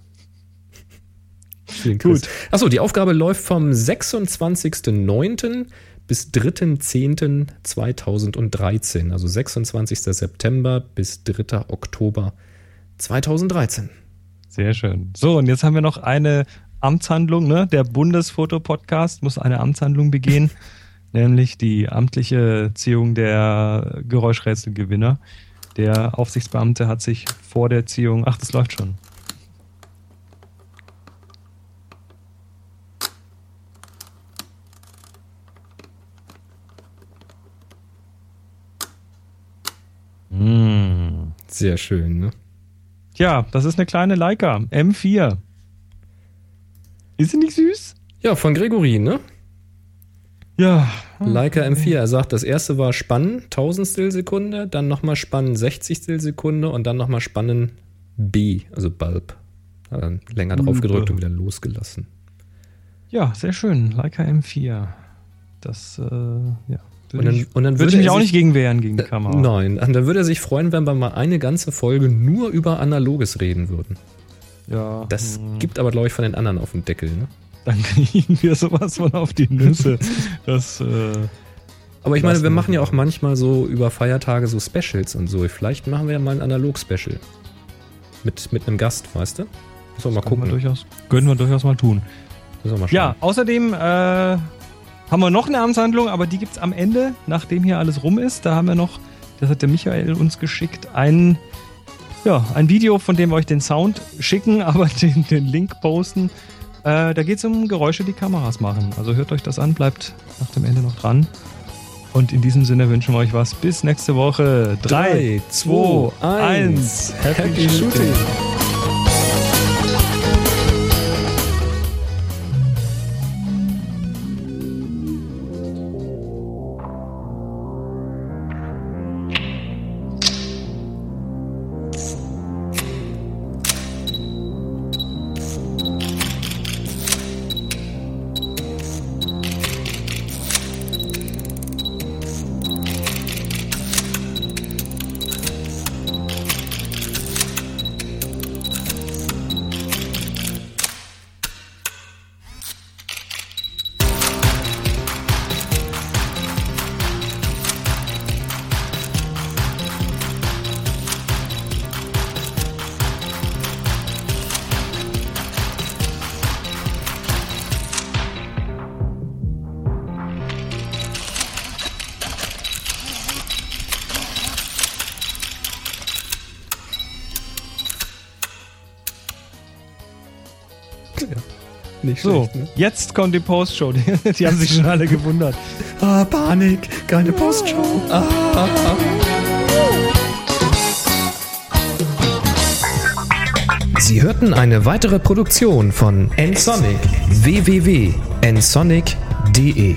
Gut. Gut. Achso, die Aufgabe läuft vom 26.09. bis 3.10.2013. Also 26. September bis 3. Oktober 2013. Sehr schön. So, und jetzt haben wir noch eine Amtshandlung, ne? Der Bundesfoto-Podcast muss eine Amtshandlung begehen, nämlich die amtliche Ziehung der Geräuschrätselgewinner. Der Aufsichtsbeamte hat sich vor der Ziehung, ach, das läuft schon. Mm. Sehr schön, ne? Tja, das ist eine kleine Leica, M4. Ist sie nicht süß? Ja, von Gregory, ne? Ja. Leica M4, er sagt, das erste war Spannen, 1000 Stillsekunde, dann nochmal Spannen, 60 Stillsekunde und dann nochmal Spannen B, also Bulb. Hat dann länger drauf Bulb. gedrückt und wieder losgelassen. Ja, sehr schön. Leica M4. Das, äh, ja. Und dann, und dann Würde würde ich mich auch nicht gegen wehren, gegen die Kamera. Nein, und dann würde er sich freuen, wenn wir mal eine ganze Folge nur über Analoges reden würden. Ja. Das hm, gibt aber, glaube ich, von den anderen auf den Deckel. Ne? Dann kriegen wir sowas von auf die Nüsse. Das, äh, Aber ich meine, wir machen ja auch manchmal so über Feiertage so Specials und so. Vielleicht machen wir ja mal ein Analog-Special. Mit, mit einem Gast, weißt du? Müssen wir mal können wir gucken. durchaus, können wir durchaus mal tun. Mal. Ja, außerdem äh, haben wir noch eine Amtshandlung, aber die gibt's am Ende, nachdem hier alles rum ist. Da haben wir noch, das hat der Michael uns geschickt, ein, ja, ein Video, von dem wir euch den Sound schicken, aber den, den Link posten. Äh, da geht's um Geräusche, die Kameras machen. Also hört euch das an, bleibt nach dem Ende noch dran. Und in diesem Sinne wünschen wir euch was. Bis nächste Woche. 3, 2, 1. Happy Shooting! Nicht So, schlecht, ne? jetzt kommt die Postshow. Die, die haben sich schon alle gewundert. Ah, Panik! Keine Postshow! Ah, ah, ah. Sie hörten eine weitere Produktion von nsonic www.nsonic.de